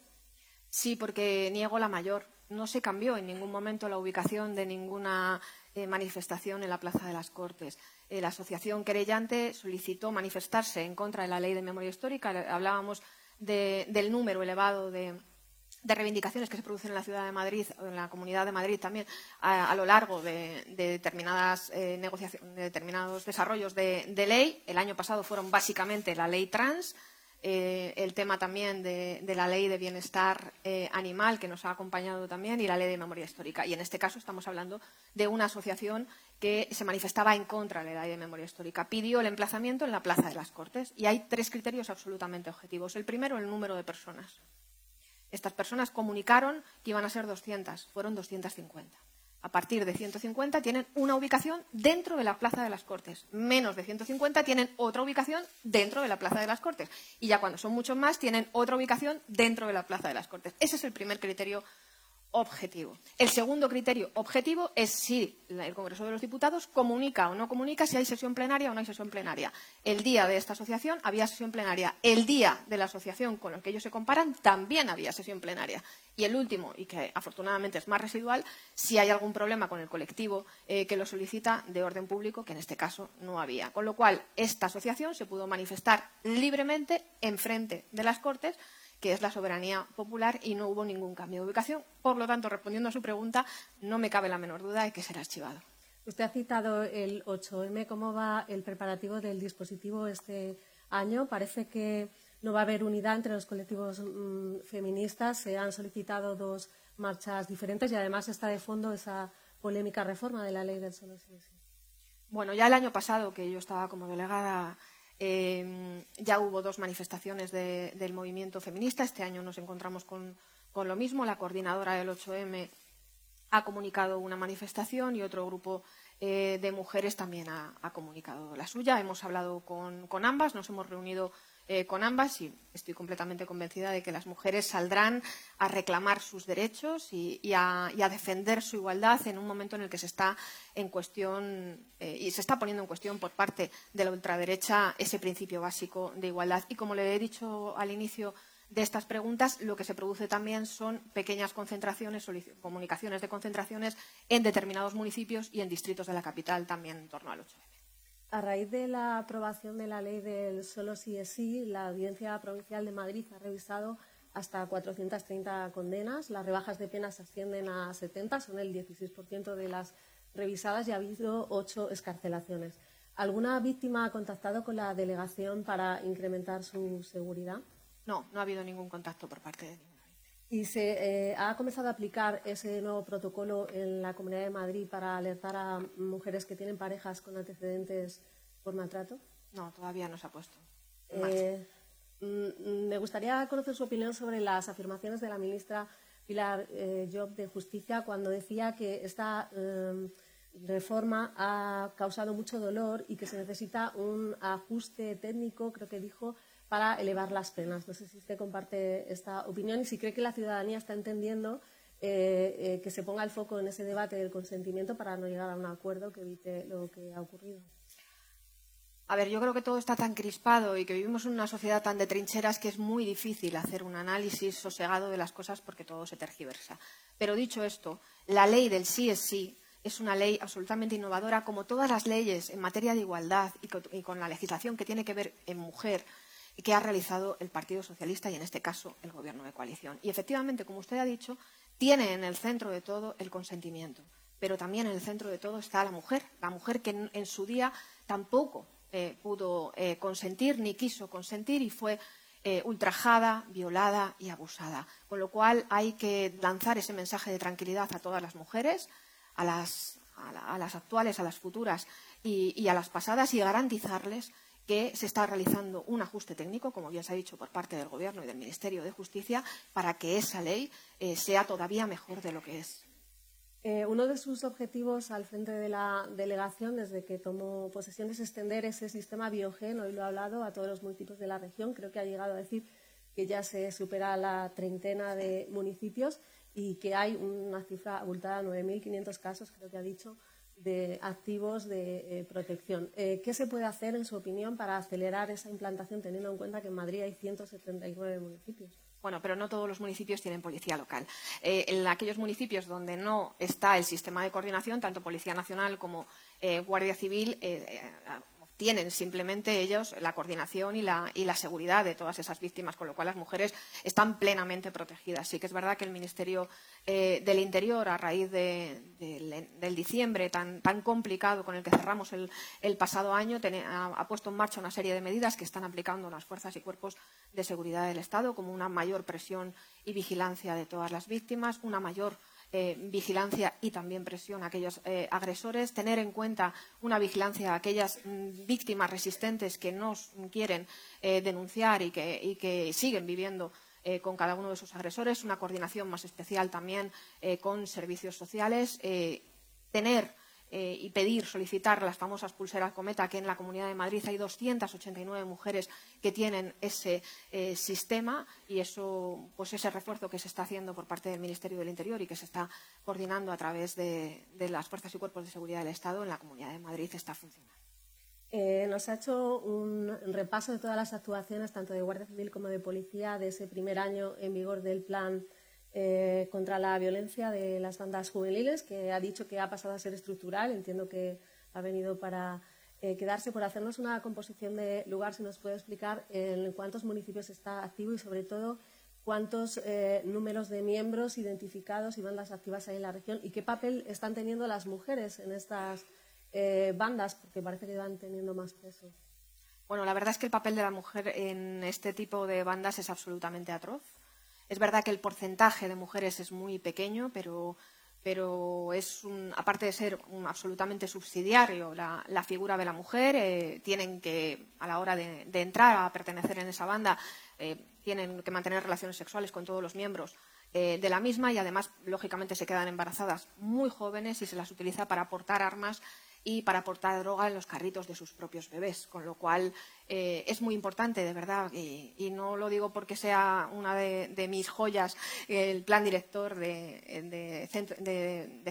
Sí, porque niego la mayor. No se cambió en ningún momento la ubicación de ninguna eh, manifestación en la Plaza de las Cortes. Eh, la asociación querellante solicitó manifestarse en contra de la ley de memoria histórica. Hablábamos del número elevado de, reivindicaciones que se producen en la ciudad de Madrid, o en la comunidad de Madrid también, a, lo largo de, determinadas eh, determinados desarrollos de, ley. El año pasado fueron básicamente la ley trans, eh, el tema también de, la ley de bienestar eh, animal que nos ha acompañado también y la ley de memoria histórica. Y en este caso estamos hablando de una asociación que se manifestaba en contra de la ley de memoria histórica. Pidió el emplazamiento en la Plaza de las Cortes y hay tres criterios absolutamente objetivos. El primero, el número de personas. Estas personas comunicaron que iban a ser 200, fueron 250 a partir de 150 tienen una ubicación dentro de la Plaza de las Cortes. Menos de 150 tienen otra ubicación dentro de la Plaza de las Cortes. Y ya cuando son muchos más tienen otra ubicación dentro de la Plaza de las Cortes. Ese es el primer criterio objetivo. El segundo criterio objetivo es si el Congreso de los Diputados comunica o no comunica si hay sesión plenaria o no hay sesión plenaria. El día de esta asociación había sesión plenaria. El día de la asociación con el que ellos se comparan también había sesión plenaria. Y el último, y que afortunadamente es más residual, si hay algún problema con el colectivo eh, que lo solicita de orden público, que en este caso no había. Con lo cual, esta asociación se pudo manifestar libremente en frente de las Cortes que es la soberanía popular y no hubo ningún cambio de ubicación. Por lo tanto, respondiendo a su pregunta, no me cabe la menor duda de que será archivado. Usted ha citado el 8M. ¿Cómo va el preparativo del dispositivo este año? Parece que no va a haber unidad entre los colectivos mm, feministas. Se han solicitado dos marchas diferentes y además está de fondo esa polémica reforma de la ley del solo sí, Bueno, ya el año pasado, que yo estaba como delegada Em, ya hubo dos manifestaciones del movimiento feminista. Este año nos encontramos con, lo mismo. La coordinadora del 8M ha comunicado una manifestación y otro grupo eh, de mujeres también ha, comunicado la suya. Hemos hablado con, con ambas, nos hemos reunido eh, con ambas y estoy completamente convencida de que las mujeres saldrán a reclamar sus derechos y, a, defender su igualdad en un momento en el que se está en cuestión eh, y se está poniendo en cuestión por parte de la ultraderecha ese principio básico de igualdad. Y como le he dicho al inicio de estas preguntas, lo que se produce también son pequeñas concentraciones, comunicaciones de concentraciones en determinados municipios y en distritos de la capital también en torno al 8 a raíz de la aprobación de la ley del solo sí es sí, la Audiencia Provincial de Madrid ha revisado hasta 430 condenas. Las rebajas de penas ascienden a 70, son el 16% de las revisadas y ha habido ocho escarcelaciones. ¿Alguna víctima ha contactado con la delegación para incrementar su seguridad? No, no ha habido ningún contacto por parte de ninguna ¿Y se eh, ha comenzado a aplicar ese nuevo protocolo en la Comunidad de Madrid para alertar a mujeres que tienen parejas con antecedentes por maltrato? No, todavía no se ha puesto. Eh, mm, me gustaría conocer su opinión sobre las afirmaciones de la ministra Pilar eh, Job de Justicia cuando decía que esta em, reforma ha causado mucho dolor y que se necesita un ajuste técnico, creo que dijo, para elevar las penas. No sé si usted comparte esta opinión y si cree que la ciudadanía está entendiendo eh, eh, que se ponga el foco en ese debate del consentimiento para no llegar a un acuerdo que evite lo que ha ocurrido. A ver, yo creo que todo está tan crispado y que vivimos en una sociedad tan de trincheras que es muy difícil hacer un análisis sosegado de las cosas porque todo se tergiversa. Pero dicho esto, la ley del sí es sí es una ley absolutamente innovadora, como todas las leyes en materia de igualdad y con la legislación que tiene que ver en mujer que ha realizado el Partido Socialista y, en este caso, el Gobierno de coalición. Y, efectivamente, como usted ha dicho, tiene en el centro de todo el consentimiento, pero también en el centro de todo está la mujer, la mujer que en, su día tampoco eh, pudo eh, consentir ni quiso consentir y fue eh, ultrajada, violada y abusada. Con lo cual hay que lanzar ese mensaje de tranquilidad a todas las mujeres, a las, actuales, a las futuras y a las pasadas y garantizarles que se está realizando un ajuste técnico, como bien se ha dicho por parte del Gobierno y del Ministerio de Justicia, para que esa ley eh, sea todavía mejor de lo que es. Eh, uno de sus objetivos al frente de la delegación, desde que tomó posesión, es extender ese sistema biogen, hoy lo ha hablado, a todos los municipios de la región. Creo que ha llegado a decir que ya se supera la treintena de municipios y que hay una cifra abultada, 9.500 casos, creo que ha dicho, de activos de eh, protección. Eh, ¿Qué se puede hacer, en su opinión, para acelerar esa implantación, teniendo en cuenta que en Madrid hay 179 municipios? Bueno, pero no todos los municipios tienen policía local. Eh, en aquellos municipios donde no está el sistema de coordinación, tanto Policía Nacional como Guardia Civil, tienen simplemente ellos la coordinación y la, seguridad de todas esas víctimas, con lo cual las mujeres están plenamente protegidas. Sí que es verdad que el Ministerio eh, del Interior, a raíz del diciembre tan, complicado con el que cerramos el, pasado año, ha, puesto en marcha una serie de medidas que están aplicando las fuerzas y cuerpos de seguridad del Estado, como una mayor presión y vigilancia de todas las víctimas, una mayor eh, vigilancia y también presión a aquellos eh, agresores, tener en cuenta una vigilancia a aquellas mm, víctimas resistentes que no quieren eh, denunciar y que, siguen viviendo con cada uno de sus agresores, una coordinación más especial también con servicios sociales, tener eh, y pedir, solicitar las famosas pulseras Cometa, que en la Comunidad de Madrid hay 289 mujeres que tienen ese eh, sistema y eso, pues ese refuerzo que se está haciendo por parte del Ministerio del Interior y que se está coordinando a través de, las fuerzas y cuerpos de seguridad del Estado en la Comunidad de Madrid está funcionando. Eh, nos ha hecho un repaso de todas las actuaciones, tanto de Guardia Civil como de Policía, de ese primer año en vigor del Plan eh, contra la violencia de las bandas juveniles, que ha dicho que ha pasado a ser estructural. Entiendo que ha venido para eh, quedarse por hacernos una composición de lugar, si nos puede explicar en cuántos municipios está activo y, sobre todo, cuántos eh, números de miembros identificados y bandas activas hay en la región y qué papel están teniendo las mujeres en estas bandas, porque parece que van teniendo más peso. Bueno, la verdad es que el papel de la mujer en este tipo de bandas es absolutamente atroz. Es verdad que el porcentaje de mujeres es muy pequeño, pero, es aparte de ser un, absolutamente subsidiario la, figura de la mujer, eh, tienen que, a la hora de, entrar a pertenecer en esa banda, eh, tienen que mantener relaciones sexuales con todos los miembros eh, de la misma y además, lógicamente, se quedan embarazadas muy jóvenes y se las utiliza para aportar armas y para aportar droga en los carritos de sus propios bebés, con lo cual eh, es muy importante, de verdad, y, no lo digo porque sea una de, mis joyas, el plan director de,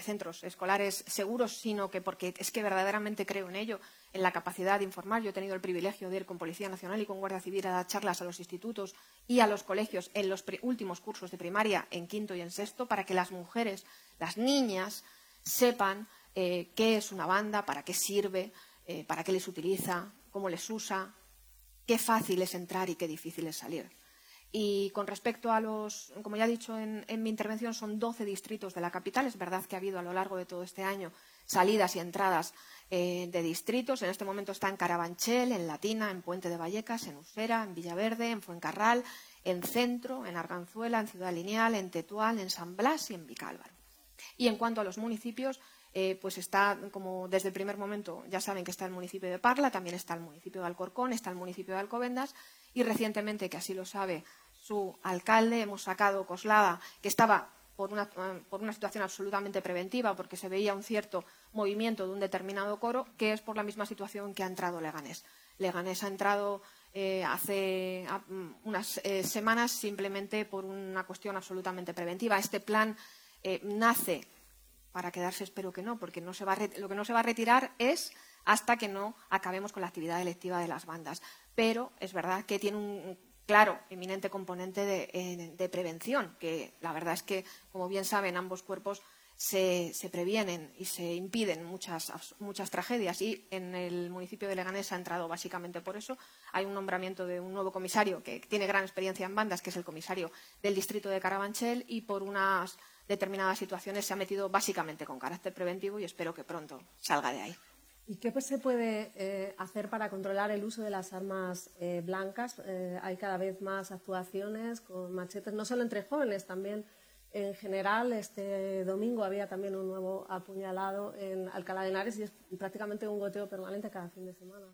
centros escolares seguros, sino que porque es que verdaderamente creo en ello, en la capacidad de informar. Yo he tenido el privilegio de ir con Policía Nacional y con Guardia Civil a dar charlas a los institutos y a los colegios en los últimos cursos de primaria, en quinto y en sexto, para que las mujeres, las niñas, sepan eh, qué es una banda, para qué sirve, eh, para qué les utiliza, cómo les usa, qué fácil es entrar y qué difícil es salir. Y con respecto a los, como ya he dicho en, mi intervención, son 12 distritos de la capital. Es verdad que ha habido a lo largo de todo este año salidas y entradas eh, de distritos. En este momento está en Carabanchel, en Latina, en Puente de Vallecas, en Usera, en Villaverde, en Fuencarral, en Centro, en Arganzuela, en Ciudad Lineal, en Tetuán, en San Blas y en Vicálvaro. Y en cuanto a los municipios, eh, pues está como desde el primer momento, ya saben que está el municipio de Parla, también está el municipio de Alcorcón, está el municipio de Alcobendas y recientemente, que así lo sabe su alcalde, hemos sacado Coslada, que estaba por una, situación absolutamente preventiva, porque se veía un cierto movimiento de un determinado coro, que es por la misma situación que ha entrado Leganés. Leganés ha entrado eh, hace unas eh, semanas simplemente por una cuestión absolutamente preventiva. Este plan nace para quedarse espero que no, porque no se va lo que no se va a retirar es hasta que no acabemos con la actividad electiva de las bandas. Pero es verdad que tiene un claro, eminente componente de, prevención, que la verdad es que, como bien saben, ambos cuerpos se, previenen y se impiden muchas, muchas tragedias. Y en el municipio de Leganés ha entrado básicamente por eso. Hay un nombramiento de un nuevo comisario que tiene gran experiencia en bandas, que es el comisario del distrito de Carabanchel, y por unas determinadas situaciones se ha metido básicamente con carácter preventivo y espero que pronto salga de ahí. ¿Y qué se puede eh, hacer para controlar el uso de las armas eh, blancas? Eh, hay cada vez más actuaciones con machetes, no solo entre jóvenes, también en general. Este domingo había también un nuevo apuñalado en Alcalá de Henares y es prácticamente un goteo permanente cada fin de semana.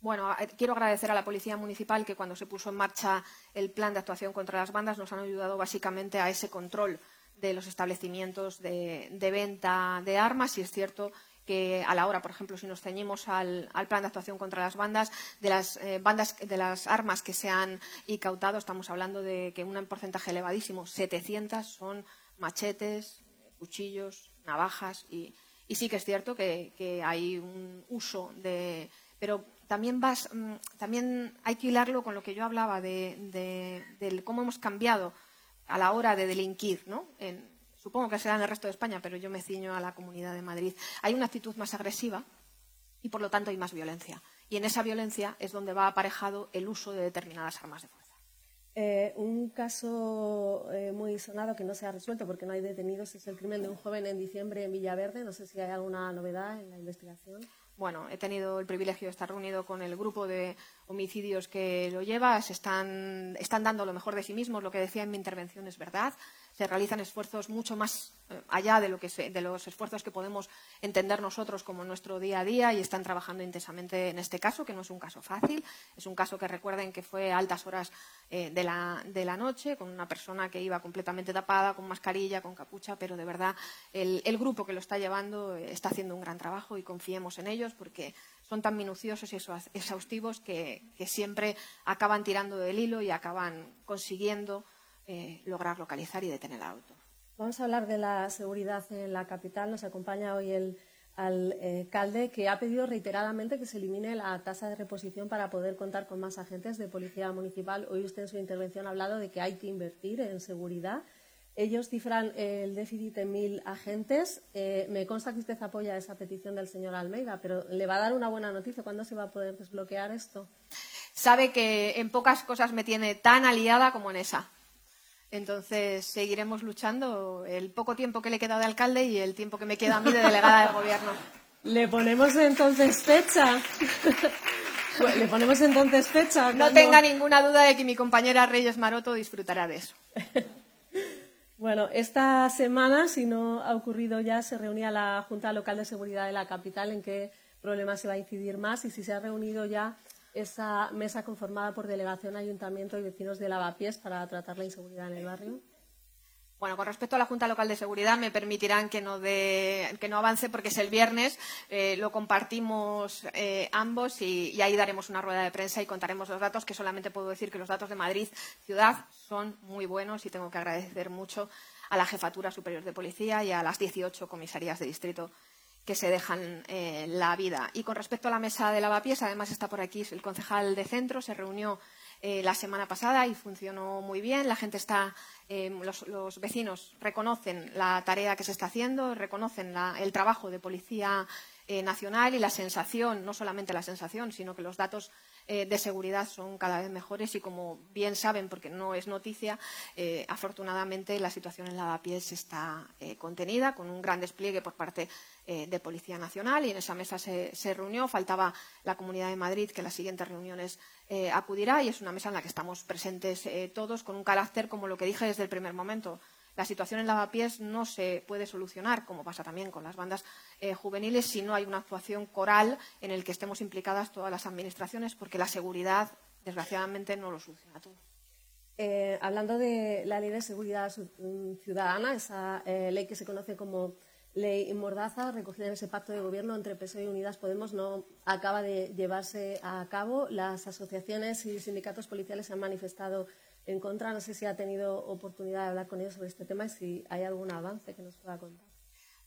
Bueno, quiero agradecer a la Policía Municipal que cuando se puso en marcha el plan de actuación contra las bandas nos han ayudado básicamente a ese control de los establecimientos de, venta de armas y es cierto que a la hora, por ejemplo, si nos ceñimos al, plan de actuación contra las bandas, de las eh, bandas de las armas que se han incautado, estamos hablando de que un porcentaje elevadísimo, 700 son machetes, cuchillos, navajas y, sí que es cierto que, hay un uso de, pero también vas, mm, también hay que hilarlo con lo que yo hablaba de cómo hemos cambiado a la hora de delinquir, ¿no? supongo que será en el resto de España, pero yo me ciño a la Comunidad de Madrid. Hay una actitud más agresiva y, por lo tanto, hay más violencia. Y en esa violencia es donde va aparejado el uso de determinadas armas de fuerza. Eh, un caso eh, muy sonado que no se ha resuelto porque no hay detenidos es el crimen de un joven en diciembre en Villaverde. No sé si hay alguna novedad en la investigación. Bueno, he tenido el privilegio de estar reunido con el grupo de homicidios que lo lleva. Se están, están dando lo mejor de sí mismos. Lo que decía en mi intervención es verdad se realizan esfuerzos mucho más eh, allá de, lo que de los esfuerzos que podemos entender nosotros como nuestro día a día y están trabajando intensamente en este caso, que no es un caso fácil. Es un caso que recuerden que fue a altas horas eh, de, la, de, la, noche, con una persona que iba completamente tapada, con mascarilla, con capucha, pero de verdad el, el grupo que lo está llevando eh, está haciendo un gran trabajo y confiemos en ellos porque son tan minuciosos y exhaustivos que, que siempre acaban tirando del hilo y acaban consiguiendo eh, lograr localizar y detener el auto. Vamos a hablar de la seguridad en la capital. Nos acompaña hoy el alcalde que ha pedido reiteradamente que se elimine la tasa de reposición para poder contar con más agentes de policía municipal. Hoy usted en su intervención ha hablado de que hay que invertir en seguridad. Ellos cifran el déficit en mil agentes. Eh, me consta que usted apoya esa petición del señor Almeida, pero ¿le va a dar una buena noticia? ¿Cuándo se va a poder desbloquear esto? Sabe que en pocas cosas me tiene tan aliada como en esa. Entonces seguiremos luchando el poco tiempo que le queda de alcalde y el tiempo que me queda a mí de delegada del gobierno. Le ponemos entonces fecha. Le ponemos entonces fecha. No tenga ninguna duda de que mi compañera Reyes Maroto disfrutará de eso. Bueno, esta semana, si no ha ocurrido ya, se reunía la Junta Local de Seguridad de la capital en qué problemas se va a incidir más y si se ha reunido ya esa mesa conformada por delegación, ayuntamiento y vecinos de Lavapiés para tratar la inseguridad en el barrio. Bueno, con respecto a la Junta Local de Seguridad, me permitirán que no, que no avance porque es el viernes, eh, lo compartimos eh, ambos y, ahí daremos una rueda de prensa y contaremos los datos, que solamente puedo decir que los datos de Madrid ciudad son muy buenos y tengo que agradecer mucho a la Jefatura Superior de Policía y a las 18 comisarías de distrito que se dejan eh, la vida. Y con respecto a la mesa de lavapiés, además está por aquí el concejal de centro, se reunió la semana pasada y funcionó muy bien. La gente está Em, los, vecinos reconocen la tarea que se está haciendo, reconocen el trabajo de Policía eh, Nacional y la sensación, no solamente la sensación, sino que los datos eh, de seguridad son cada vez mejores y, como bien saben, porque no es noticia, eh, afortunadamente la situación en Lavapiés está contenida, con un gran despliegue por parte de Policía Nacional y en esa mesa se, reunió. Faltaba la Comunidad de Madrid, que en las siguientes reuniones acudirá y es una mesa en la que estamos presentes todos con un carácter, como lo que dije desde el primer momento, la situación en Lavapiés no se puede solucionar, como pasa también con las bandas eh, juveniles, si no hay una actuación coral en la que estemos implicadas todas las administraciones, porque la seguridad, desgraciadamente, no lo soluciona todo. Eh, hablando de la Ley de Seguridad Ciudadana, esa eh, ley que se conoce como Ley Mordaza, recogida en ese pacto de gobierno entre PSOE y Unidas Podemos, no acaba de llevarse a cabo. Las asociaciones y sindicatos policiales se han manifestado en contra. No sé si ha tenido oportunidad de hablar con ellos sobre este tema y si hay algún avance que nos pueda contar.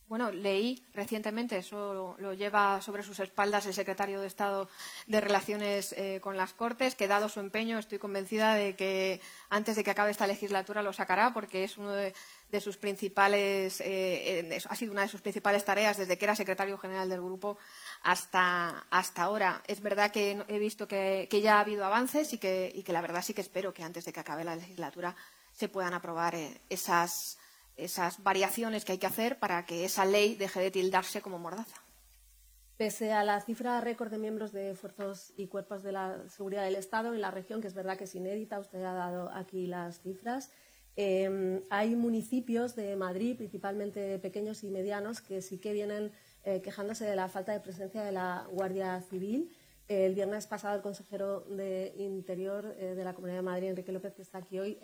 Bueno, leí recientemente, eso lo, lleva sobre sus espaldas el secretario de Estado de Relaciones eh, con las Cortes, que dado su empeño estoy convencida de que antes de que acabe esta legislatura lo sacará, porque es uno de, sus principales, eh, ha sido una de sus principales tareas desde que era secretario general del grupo hasta, hasta ahora. Es verdad que he visto que, ya ha habido avances y que, y que, la verdad sí que espero que antes de que acabe la legislatura se puedan aprobar eh, esas esas variaciones que hay que hacer para que esa ley deje de tildarse como mordaza. Pese a la cifra récord de miembros de fuerzas y cuerpos de la seguridad del Estado en la región, que es verdad que es inédita, usted ha dado aquí las cifras, eh, hay municipios de Madrid, principalmente pequeños y medianos, que sí que vienen eh, quejándose de la falta de presencia de la Guardia Civil. el viernes pasado, el consejero de Interior eh, de la Comunidad de Madrid, Enrique López, que está aquí hoy,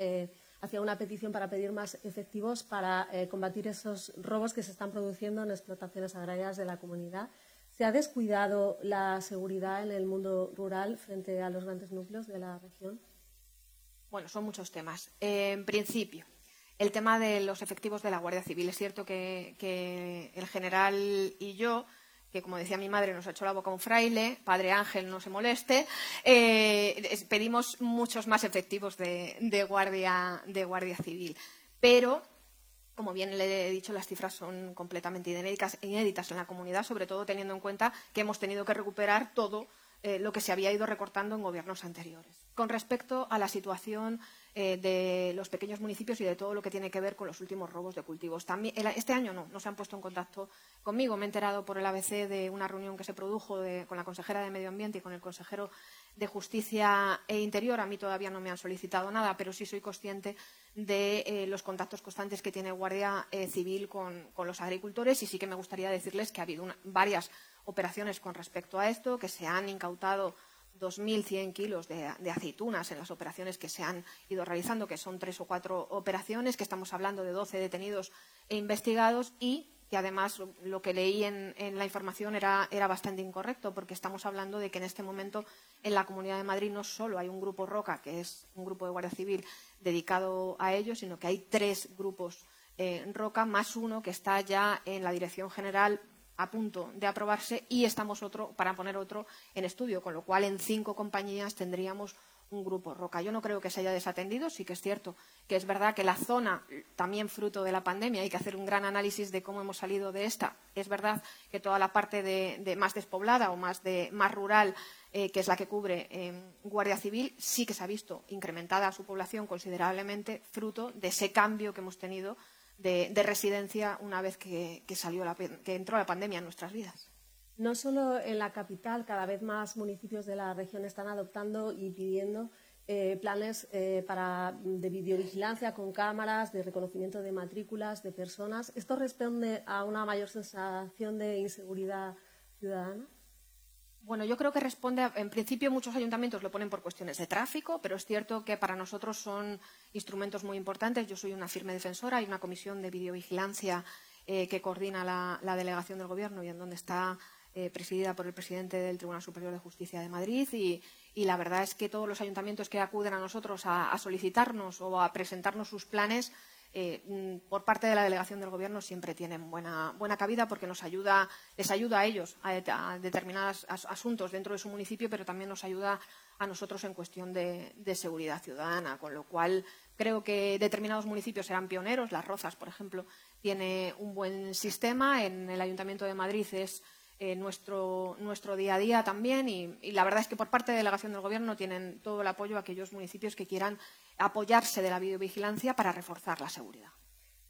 hacía una petición para pedir más efectivos para eh, combatir esos robos que se están produciendo en explotaciones agrarias de la comunidad. ¿Se ha descuidado la seguridad en el mundo rural frente a los grandes núcleos de la región? Bueno, son muchos temas. en principio, el tema de los efectivos de la Guardia Civil. Es cierto que el general y yo que como decía mi madre, nos ha hecho la boca un fraile, Padre Ángel, no se moleste, eh, pedimos muchos más efectivos de, guardia, civil. Pero, como bien le he dicho, las cifras son completamente inéditas, inéditas en la comunidad, sobre todo teniendo en cuenta que hemos tenido que recuperar todo eh, lo que se había ido recortando en gobiernos anteriores. Con respecto a la situación eh, de los pequeños municipios y de todo lo que tiene que ver con los últimos robos de cultivos. También, este año no, no se han puesto en contacto conmigo. Me he enterado por el ABC de una reunión que se produjo con la consejera de Medio Ambiente y con el consejero de Justicia e Interior. A mí todavía no me han solicitado nada, pero sí soy consciente de eh, los contactos constantes que tiene Guardia eh, Civil con, los agricultores y sí que me gustaría decirles que ha habido varias operaciones con respecto a esto, que se han incautado 2.100 kilos de, aceitunas en las operaciones que se han ido realizando, que son tres o cuatro operaciones, que estamos hablando de 12 detenidos e investigados y que además lo que leí en, la información era, bastante incorrecto, porque estamos hablando de que en este momento en la Comunidad de Madrid no solo hay un grupo ROCA, que es un grupo de Guardia Civil dedicado a ello, sino que hay tres grupos eh, ROCA más uno que está ya en la Dirección General a punto de aprobarse y estamos otro para poner otro en estudio, con lo cual en cinco compañías tendríamos un grupo roca. Yo no creo que se haya desatendido, sí que es cierto que es verdad que la zona, también fruto de la pandemia, hay que hacer un gran análisis de cómo hemos salido de esta. Es verdad que toda la parte de, más despoblada o más, de, más rural, eh, que es la que cubre eh, Guardia Civil, sí que se ha visto incrementada su población considerablemente, fruto de ese cambio que hemos tenido de, residencia una vez que, salió que entró la pandemia en nuestras vidas. No solo en la capital, cada vez más municipios de la región están adoptando y pidiendo eh, planes eh, para, de videovigilancia con cámaras, de reconocimiento de matrículas, de personas. ¿Esto responde a una mayor sensación de inseguridad ciudadana? Bueno, yo creo que responde, en principio muchos ayuntamientos lo ponen por cuestiones de tráfico, pero es cierto que para nosotros son instrumentos muy importantes. Yo soy una firme defensora, hay una comisión de videovigilancia eh, que coordina la, delegación del Gobierno y en donde está eh, presidida por el presidente del Tribunal Superior de Justicia de Madrid y, la verdad es que todos los ayuntamientos que acuden a nosotros a, solicitarnos o a presentarnos sus planes eh, mm, por parte de la delegación del Gobierno siempre tienen buena, buena cabida porque nos ayuda, les ayuda a ellos a, determinados asuntos dentro de su municipio, pero también nos ayuda a nosotros en cuestión de, de seguridad ciudadana, con lo cual creo que determinados municipios serán pioneros. Las Rozas, por ejemplo, tiene un buen sistema. En el Ayuntamiento de Madrid es eh, nuestro, nuestro día a día también y, la verdad es que por parte de la delegación del Gobierno tienen todo el apoyo a aquellos municipios que quieran apoyarse de la videovigilancia para reforzar la seguridad.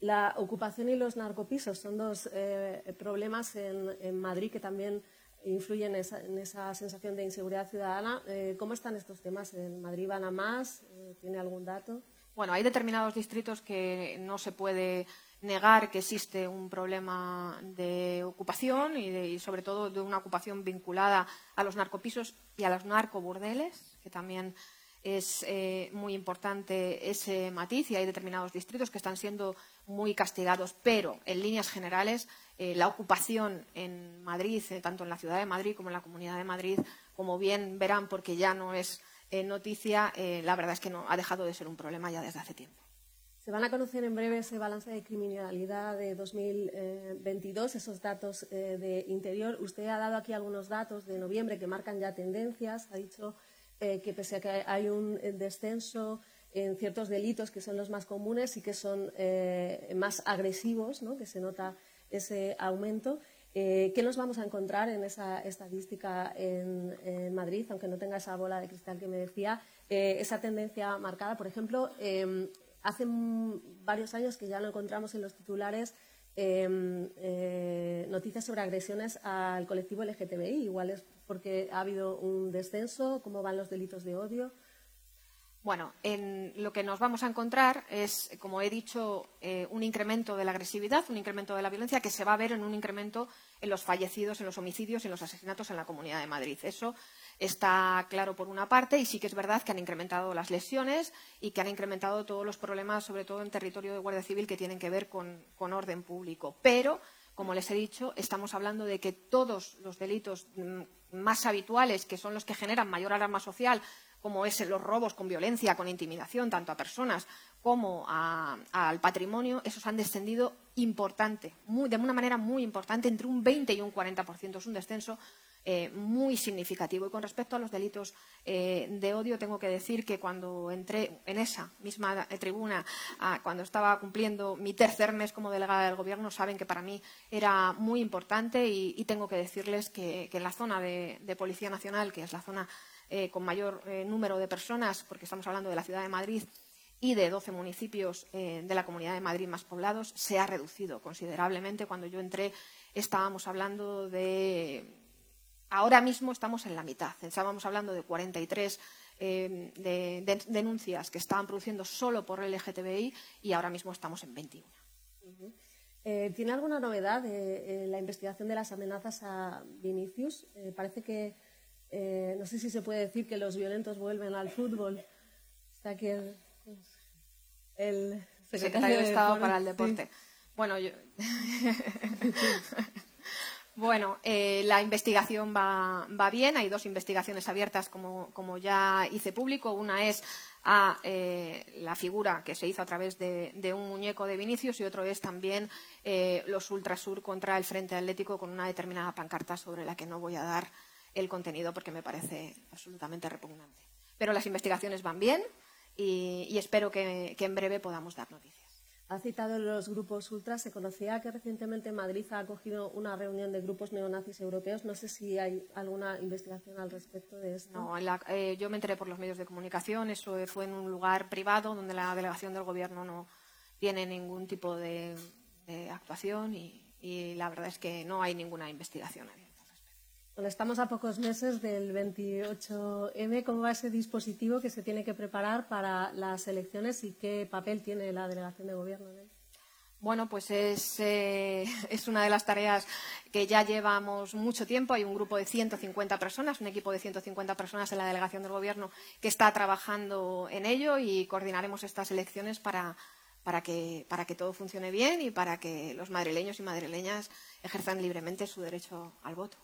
La ocupación y los narcopisos son dos eh, problemas en, Madrid que también influyen en esa, sensación de inseguridad ciudadana. Eh, ¿Cómo están estos temas? ¿En Madrid van a más? ¿Tiene algún dato? Bueno, hay determinados distritos que no se puede negar que existe un problema de ocupación y, sobre todo de una ocupación vinculada a los narcopisos y a los narcoburdeles, que también es eh, muy importante ese matiz y hay determinados distritos que están siendo muy castigados, pero en líneas generales eh, la ocupación en Madrid, eh, tanto en la ciudad de Madrid como en la comunidad de Madrid, como bien verán porque ya no es noticia, la verdad es que no ha dejado de ser un problema ya desde hace tiempo. Se van a conocer en breve ese balance de criminalidad de 2022, esos datos eh, de interior. Usted ha dado aquí algunos datos de noviembre que marcan ya tendencias. Ha dicho eh, que pese a que hay un descenso en ciertos delitos que son los más comunes y que son eh, más agresivos, ¿no? que se nota ese aumento. ¿Qué nos vamos a encontrar en esa estadística en, en, Madrid, aunque no tenga esa bola de cristal que me decía? esa tendencia marcada, por ejemplo, em, hace varios años que ya lo encontramos en los titulares em, eh, noticias sobre agresiones al colectivo LGTBI. Igual es porque ha habido un descenso, cómo van los delitos de odio. Bueno, en lo que nos vamos a encontrar es, como he dicho, eh, un incremento de la agresividad, un incremento de la violencia que se va a ver en un incremento en los fallecidos, en los homicidios, en los asesinatos en la Comunidad de Madrid. Eso está claro por una parte y sí que es verdad que han incrementado las lesiones y que han incrementado todos los problemas, sobre todo en territorio de Guardia Civil, que tienen que ver con, orden público. Pero, como les he dicho, estamos hablando de que todos los delitos mm, más habituales, que son los que generan mayor alarma social, como es los robos con violencia, con intimidación, tanto a personas como al patrimonio, esos han descendido importante, de una manera muy importante, entre un 20 y un 40%. Es un descenso eh, muy significativo. Y con respecto a los delitos eh, de odio, tengo que decir que cuando entré en esa misma eh, tribuna, cuando estaba cumpliendo mi tercer mes como delegada del Gobierno, saben que para mí era muy importante y, tengo que decirles que, en la zona de, Policía Nacional, que es la zona con mayor número de personas, porque estamos hablando de la ciudad de Madrid, y de 12 municipios de la Comunidad de Madrid más poblados, se ha reducido considerablemente. Cuando yo entré estábamos hablando de Ahora mismo estamos en la mitad. Estábamos hablando de 43 eh, denuncias que estaban produciendo solo por LGTBI y ahora mismo estamos en 21. Eh, ¿Tiene alguna novedad de la investigación de las amenazas a Vinicius? Eh, parece que, no sé si se puede decir que los violentos vuelven al fútbol. Está aquí el, secretario, de Estado para el Deporte. Bueno, yo... Bueno, eh, la investigación va, bien. Hay dos investigaciones abiertas, como, ya hice público. Una es a eh, la figura que se hizo a través de, un muñeco de Vinicius y otro es también eh, los Ultrasur contra el Frente Atlético con una determinada pancarta sobre la que no voy a dar el contenido porque me parece absolutamente repugnante. Pero las investigaciones van bien y, espero que en breve podamos dar noticias. Ha citado los grupos ultras. Se conocía que recientemente Madrid ha acogido una reunión de grupos neonazis europeos. No sé si hay alguna investigación al respecto de esto. No, eh, yo me enteré por los medios de comunicación. Eso fue en un lugar privado donde la delegación del Gobierno no tiene ningún tipo de, actuación y, la verdad es que no hay ninguna investigación. Estamos a pocos meses del 28M. ¿Cómo va ese dispositivo que se tiene que preparar para las elecciones y qué papel tiene la delegación de gobierno en? Bueno, pues es, eh, es, una de las tareas que ya llevamos mucho tiempo. Hay un grupo de 150 personas, un equipo de 150 personas en la delegación del Gobierno que está trabajando en ello y coordinaremos estas elecciones para que todo funcione bien y para que los madrileños y madrileñas ejerzan libremente su derecho al voto.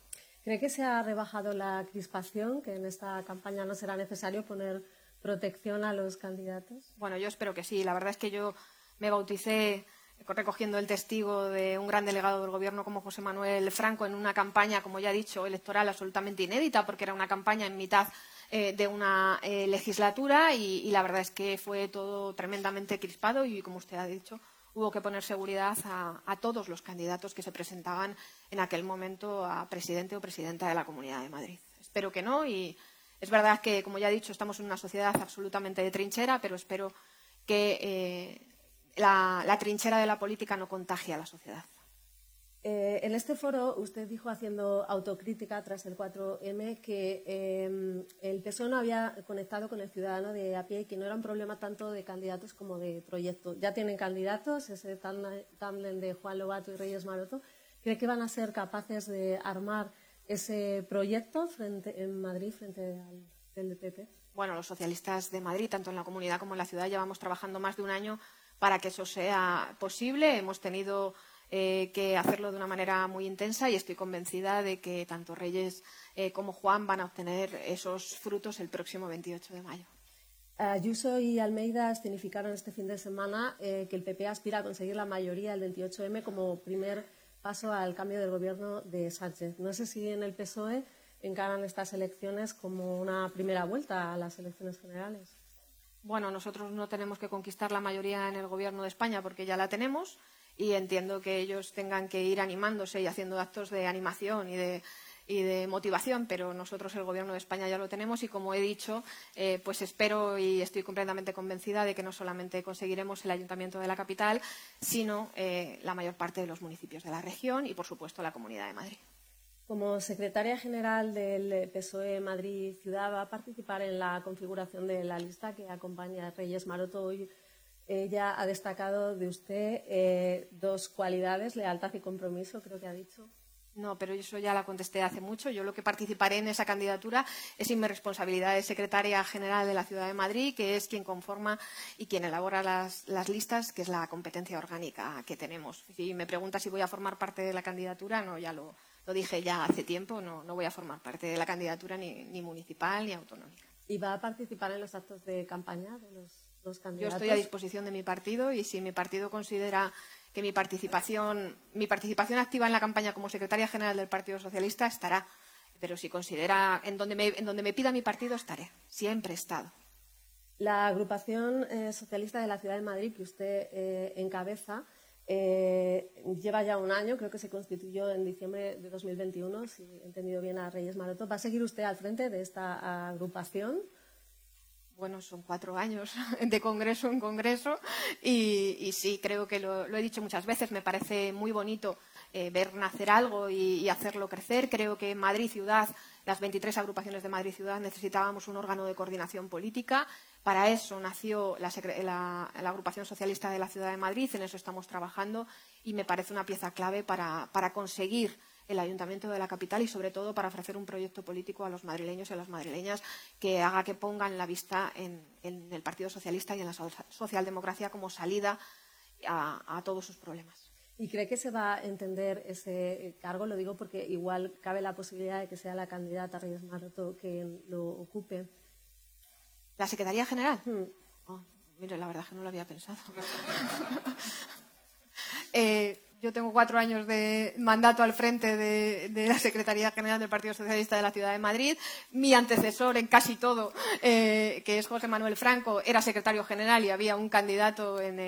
¿Cree que se ha rebajado la crispación, que en esta campaña no será necesario poner protección a los candidatos? Bueno, yo espero que sí. La verdad es que yo me bauticé recogiendo el testigo de un gran delegado del Gobierno como José Manuel Franco en una campaña, como ya he dicho, electoral absolutamente inédita, porque era una campaña en mitad eh, de una eh, legislatura y, la verdad es que fue todo tremendamente crispado y, como usted ha dicho, hubo que poner seguridad a, todos los candidatos que se presentaban en aquel momento a presidente o presidenta de la Comunidad de Madrid. Espero que no y es verdad que, como ya he dicho, estamos en una sociedad absolutamente de trinchera, pero espero que eh, la, trinchera de la política no contagia a la sociedad. Eh, en este foro usted dijo, haciendo autocrítica tras el 4M, que eh, el PSOE no había conectado con el ciudadano de a pie y que no era un problema tanto de candidatos como de proyectos. Ya tienen candidatos, ese tándem de Juan Lobato y Reyes Maroto. ¿Cree que van a ser capaces de armar ese proyecto frente, en Madrid frente al PP? Bueno, los socialistas de Madrid, tanto en la comunidad como en la ciudad, llevamos trabajando más de un año para que eso sea posible. Hemos tenido eh, que hacerlo de una manera muy intensa y estoy convencida de que tanto Reyes eh, como Juan van a obtener esos frutos el próximo 28 de mayo. Ayuso y Almeida escenificaron este fin de semana eh, que el PP aspira a conseguir la mayoría del 28M como primer paso al cambio del gobierno de Sánchez. No sé si en el PSOE encaran estas elecciones como una primera vuelta a las elecciones generales bueno, nosotros no tenemos que conquistar la mayoría en el Gobierno de España porque ya la tenemos y entiendo que ellos tengan que ir animándose y haciendo actos de animación y de, motivación, pero nosotros el Gobierno de España ya lo tenemos y, como he dicho, eh, pues espero y estoy completamente convencida de que no solamente conseguiremos el Ayuntamiento de la capital, sino eh, la mayor parte de los municipios de la región y, por supuesto, la Comunidad de Madrid. Como secretaria general del PSOE Madrid Ciudad va a participar en la configuración de la lista que acompaña a Reyes Maroto hoy. Ella ha destacado de usted eh, dos cualidades, lealtad y compromiso, creo que ha dicho. No, pero eso ya la contesté hace mucho. Yo lo que participaré en esa candidatura es en mi responsabilidad de secretaria general de la Ciudad de Madrid, que es quien conforma y quien elabora las, las, listas, que es la competencia orgánica que tenemos. Si me pregunta si voy a formar parte de la candidatura, no, ya lo, lo dije ya hace tiempo, no, no voy a formar parte de la candidatura ni, ni, municipal ni autonómica. ¿Y va a participar en los actos de campaña de los candidatos? Yo estoy a disposición de mi partido y si mi partido considera que mi participación, mi participación activa en la campaña como secretaria general del Partido Socialista estará. Pero si considera en donde me, en donde me pida mi partido, estaré. Siempre he estado. La agrupación eh, socialista de la Ciudad de Madrid, que usted eh, encabeza, eh, lleva ya un año, creo que se constituyó en diciembre de 2021, si he entendido bien a Reyes Maroto. ¿Va a seguir usted al frente de esta agrupación? Bueno, son cuatro años de congreso en congreso y, sí, creo que lo, he dicho muchas veces, me parece muy bonito eh, ver nacer algo y, hacerlo crecer. Creo que Madrid Ciudad, las 23 agrupaciones de Madrid Ciudad, necesitábamos un órgano de coordinación política para eso nació la, agrupación socialista de la Ciudad de Madrid, en eso estamos trabajando y me parece una pieza clave para, conseguir el ayuntamiento de la capital y sobre todo para ofrecer un proyecto político a los madrileños y a las madrileñas que haga que pongan la vista en, el Partido Socialista y en la socialdemocracia como salida a, todos sus problemas. ¿Y cree que se va a entender ese cargo? Lo digo porque igual cabe la posibilidad de que sea la candidata Reyes Maroto quien lo ocupe. ¿La Secretaría General? Hmm. Oh, mire, la verdad es que no lo había pensado. Eh, yo tengo cuatro años de mandato al frente de, la Secretaría General del Partido Socialista de la Ciudad de Madrid. Mi antecesor en casi todo, eh, que es José Manuel Franco, era secretario general y había un candidato en,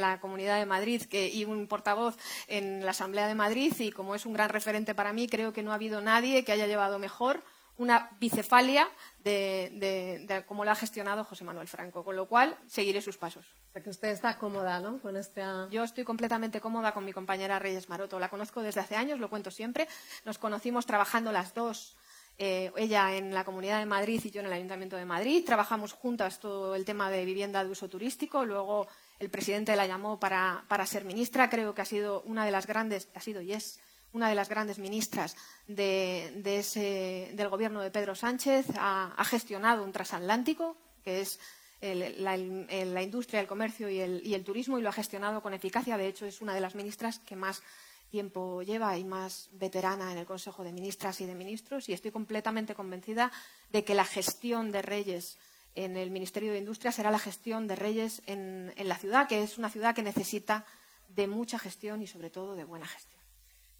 la Comunidad de Madrid que, y un portavoz en la Asamblea de Madrid. Y como es un gran referente para mí, creo que no ha habido nadie que haya llevado mejor una bicefalia de, cómo lo ha gestionado José Manuel Franco, con lo cual seguiré sus pasos. O sea que usted está cómoda, ¿no? Con este... Yo estoy completamente cómoda con mi compañera Reyes Maroto. La conozco desde hace años, lo cuento siempre. Nos conocimos trabajando las dos, eh, ella en la Comunidad de Madrid y yo en el Ayuntamiento de Madrid. Trabajamos juntas todo el tema de vivienda de uso turístico. Luego el presidente la llamó para, para ser ministra. Creo que ha sido una de las grandes, ha sido y es una de las grandes ministras del gobierno de Pedro Sánchez, ha, gestionado un transatlántico, que es la, industria, el comercio y el, turismo, y lo ha gestionado con eficacia. De hecho, es una de las ministras que más tiempo lleva y más veterana en el Consejo de Ministras y de Ministros. Y estoy completamente convencida de que la gestión de Reyes en el Ministerio de Industria será la gestión de Reyes en la ciudad, que es una ciudad que necesita de mucha gestión y, sobre todo, de buena gestión.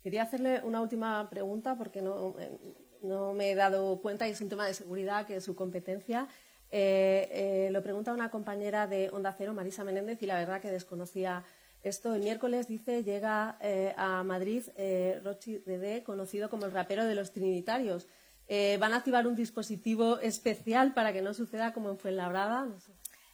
Quería hacerle una última pregunta porque no, eh, me he dado cuenta y es un tema de seguridad que es su competencia. Eh, eh, lo pregunta una compañera de Onda Cero, Marisa Menéndez, y la verdad que desconocía esto. El miércoles, dice, llega a Madrid Rochi Dede, conocido como el rapero de los trinitarios. ¿Van a activar un dispositivo especial para que no suceda como en Fuenlabrada? No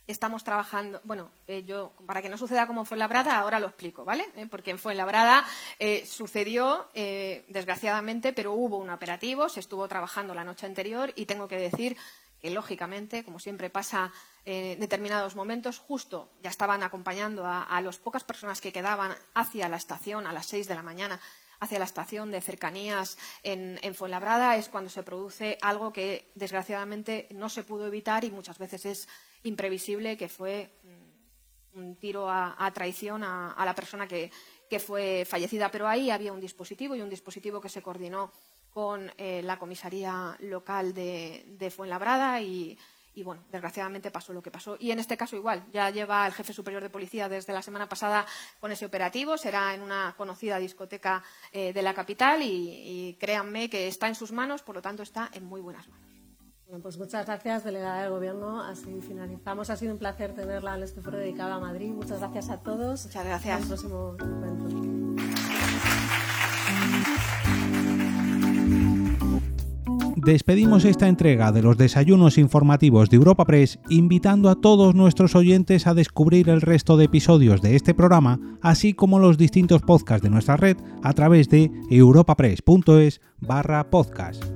estamos trabajando, bueno, eh, yo, para que no suceda como en Labrada, ahora lo explico, ¿vale? Eh, porque en Fuenlabrada eh, sucedió, desgraciadamente, pero hubo un operativo, se estuvo trabajando la noche anterior y tengo que decir que, lógicamente, como siempre pasa en determinados momentos, justo ya estaban acompañando a, las pocas personas que quedaban hacia la estación a las seis de la mañana hacia la estación de cercanías en, en, Fuenlabrada es cuando se produce algo que desgraciadamente no se pudo evitar y muchas veces es imprevisible que fue mm, un tiro a, traición a, la persona que, fue fallecida. Pero ahí había un dispositivo y un dispositivo que se coordinó con eh, la comisaría local de, Fuenlabrada y, bueno, desgraciadamente pasó lo que pasó. Y en este caso igual, ya lleva el jefe superior de policía desde la semana pasada con ese operativo, será en una conocida discoteca eh, de la capital y créanme que está en sus manos, por lo tanto está en muy buenas manos. Bueno, pues muchas gracias, delegada del Gobierno. Así finalizamos. Ha sido un placer tenerla en este foro dedicado a Madrid. Muchas gracias a todos. Muchas gracias. Hasta el próximo encuentro. Despedimos esta entrega de los desayunos informativos de Europa Press invitando a todos nuestros oyentes a descubrir el resto de episodios de este programa, así como los distintos podcasts de nuestra red a través de europapress.es barra podcast.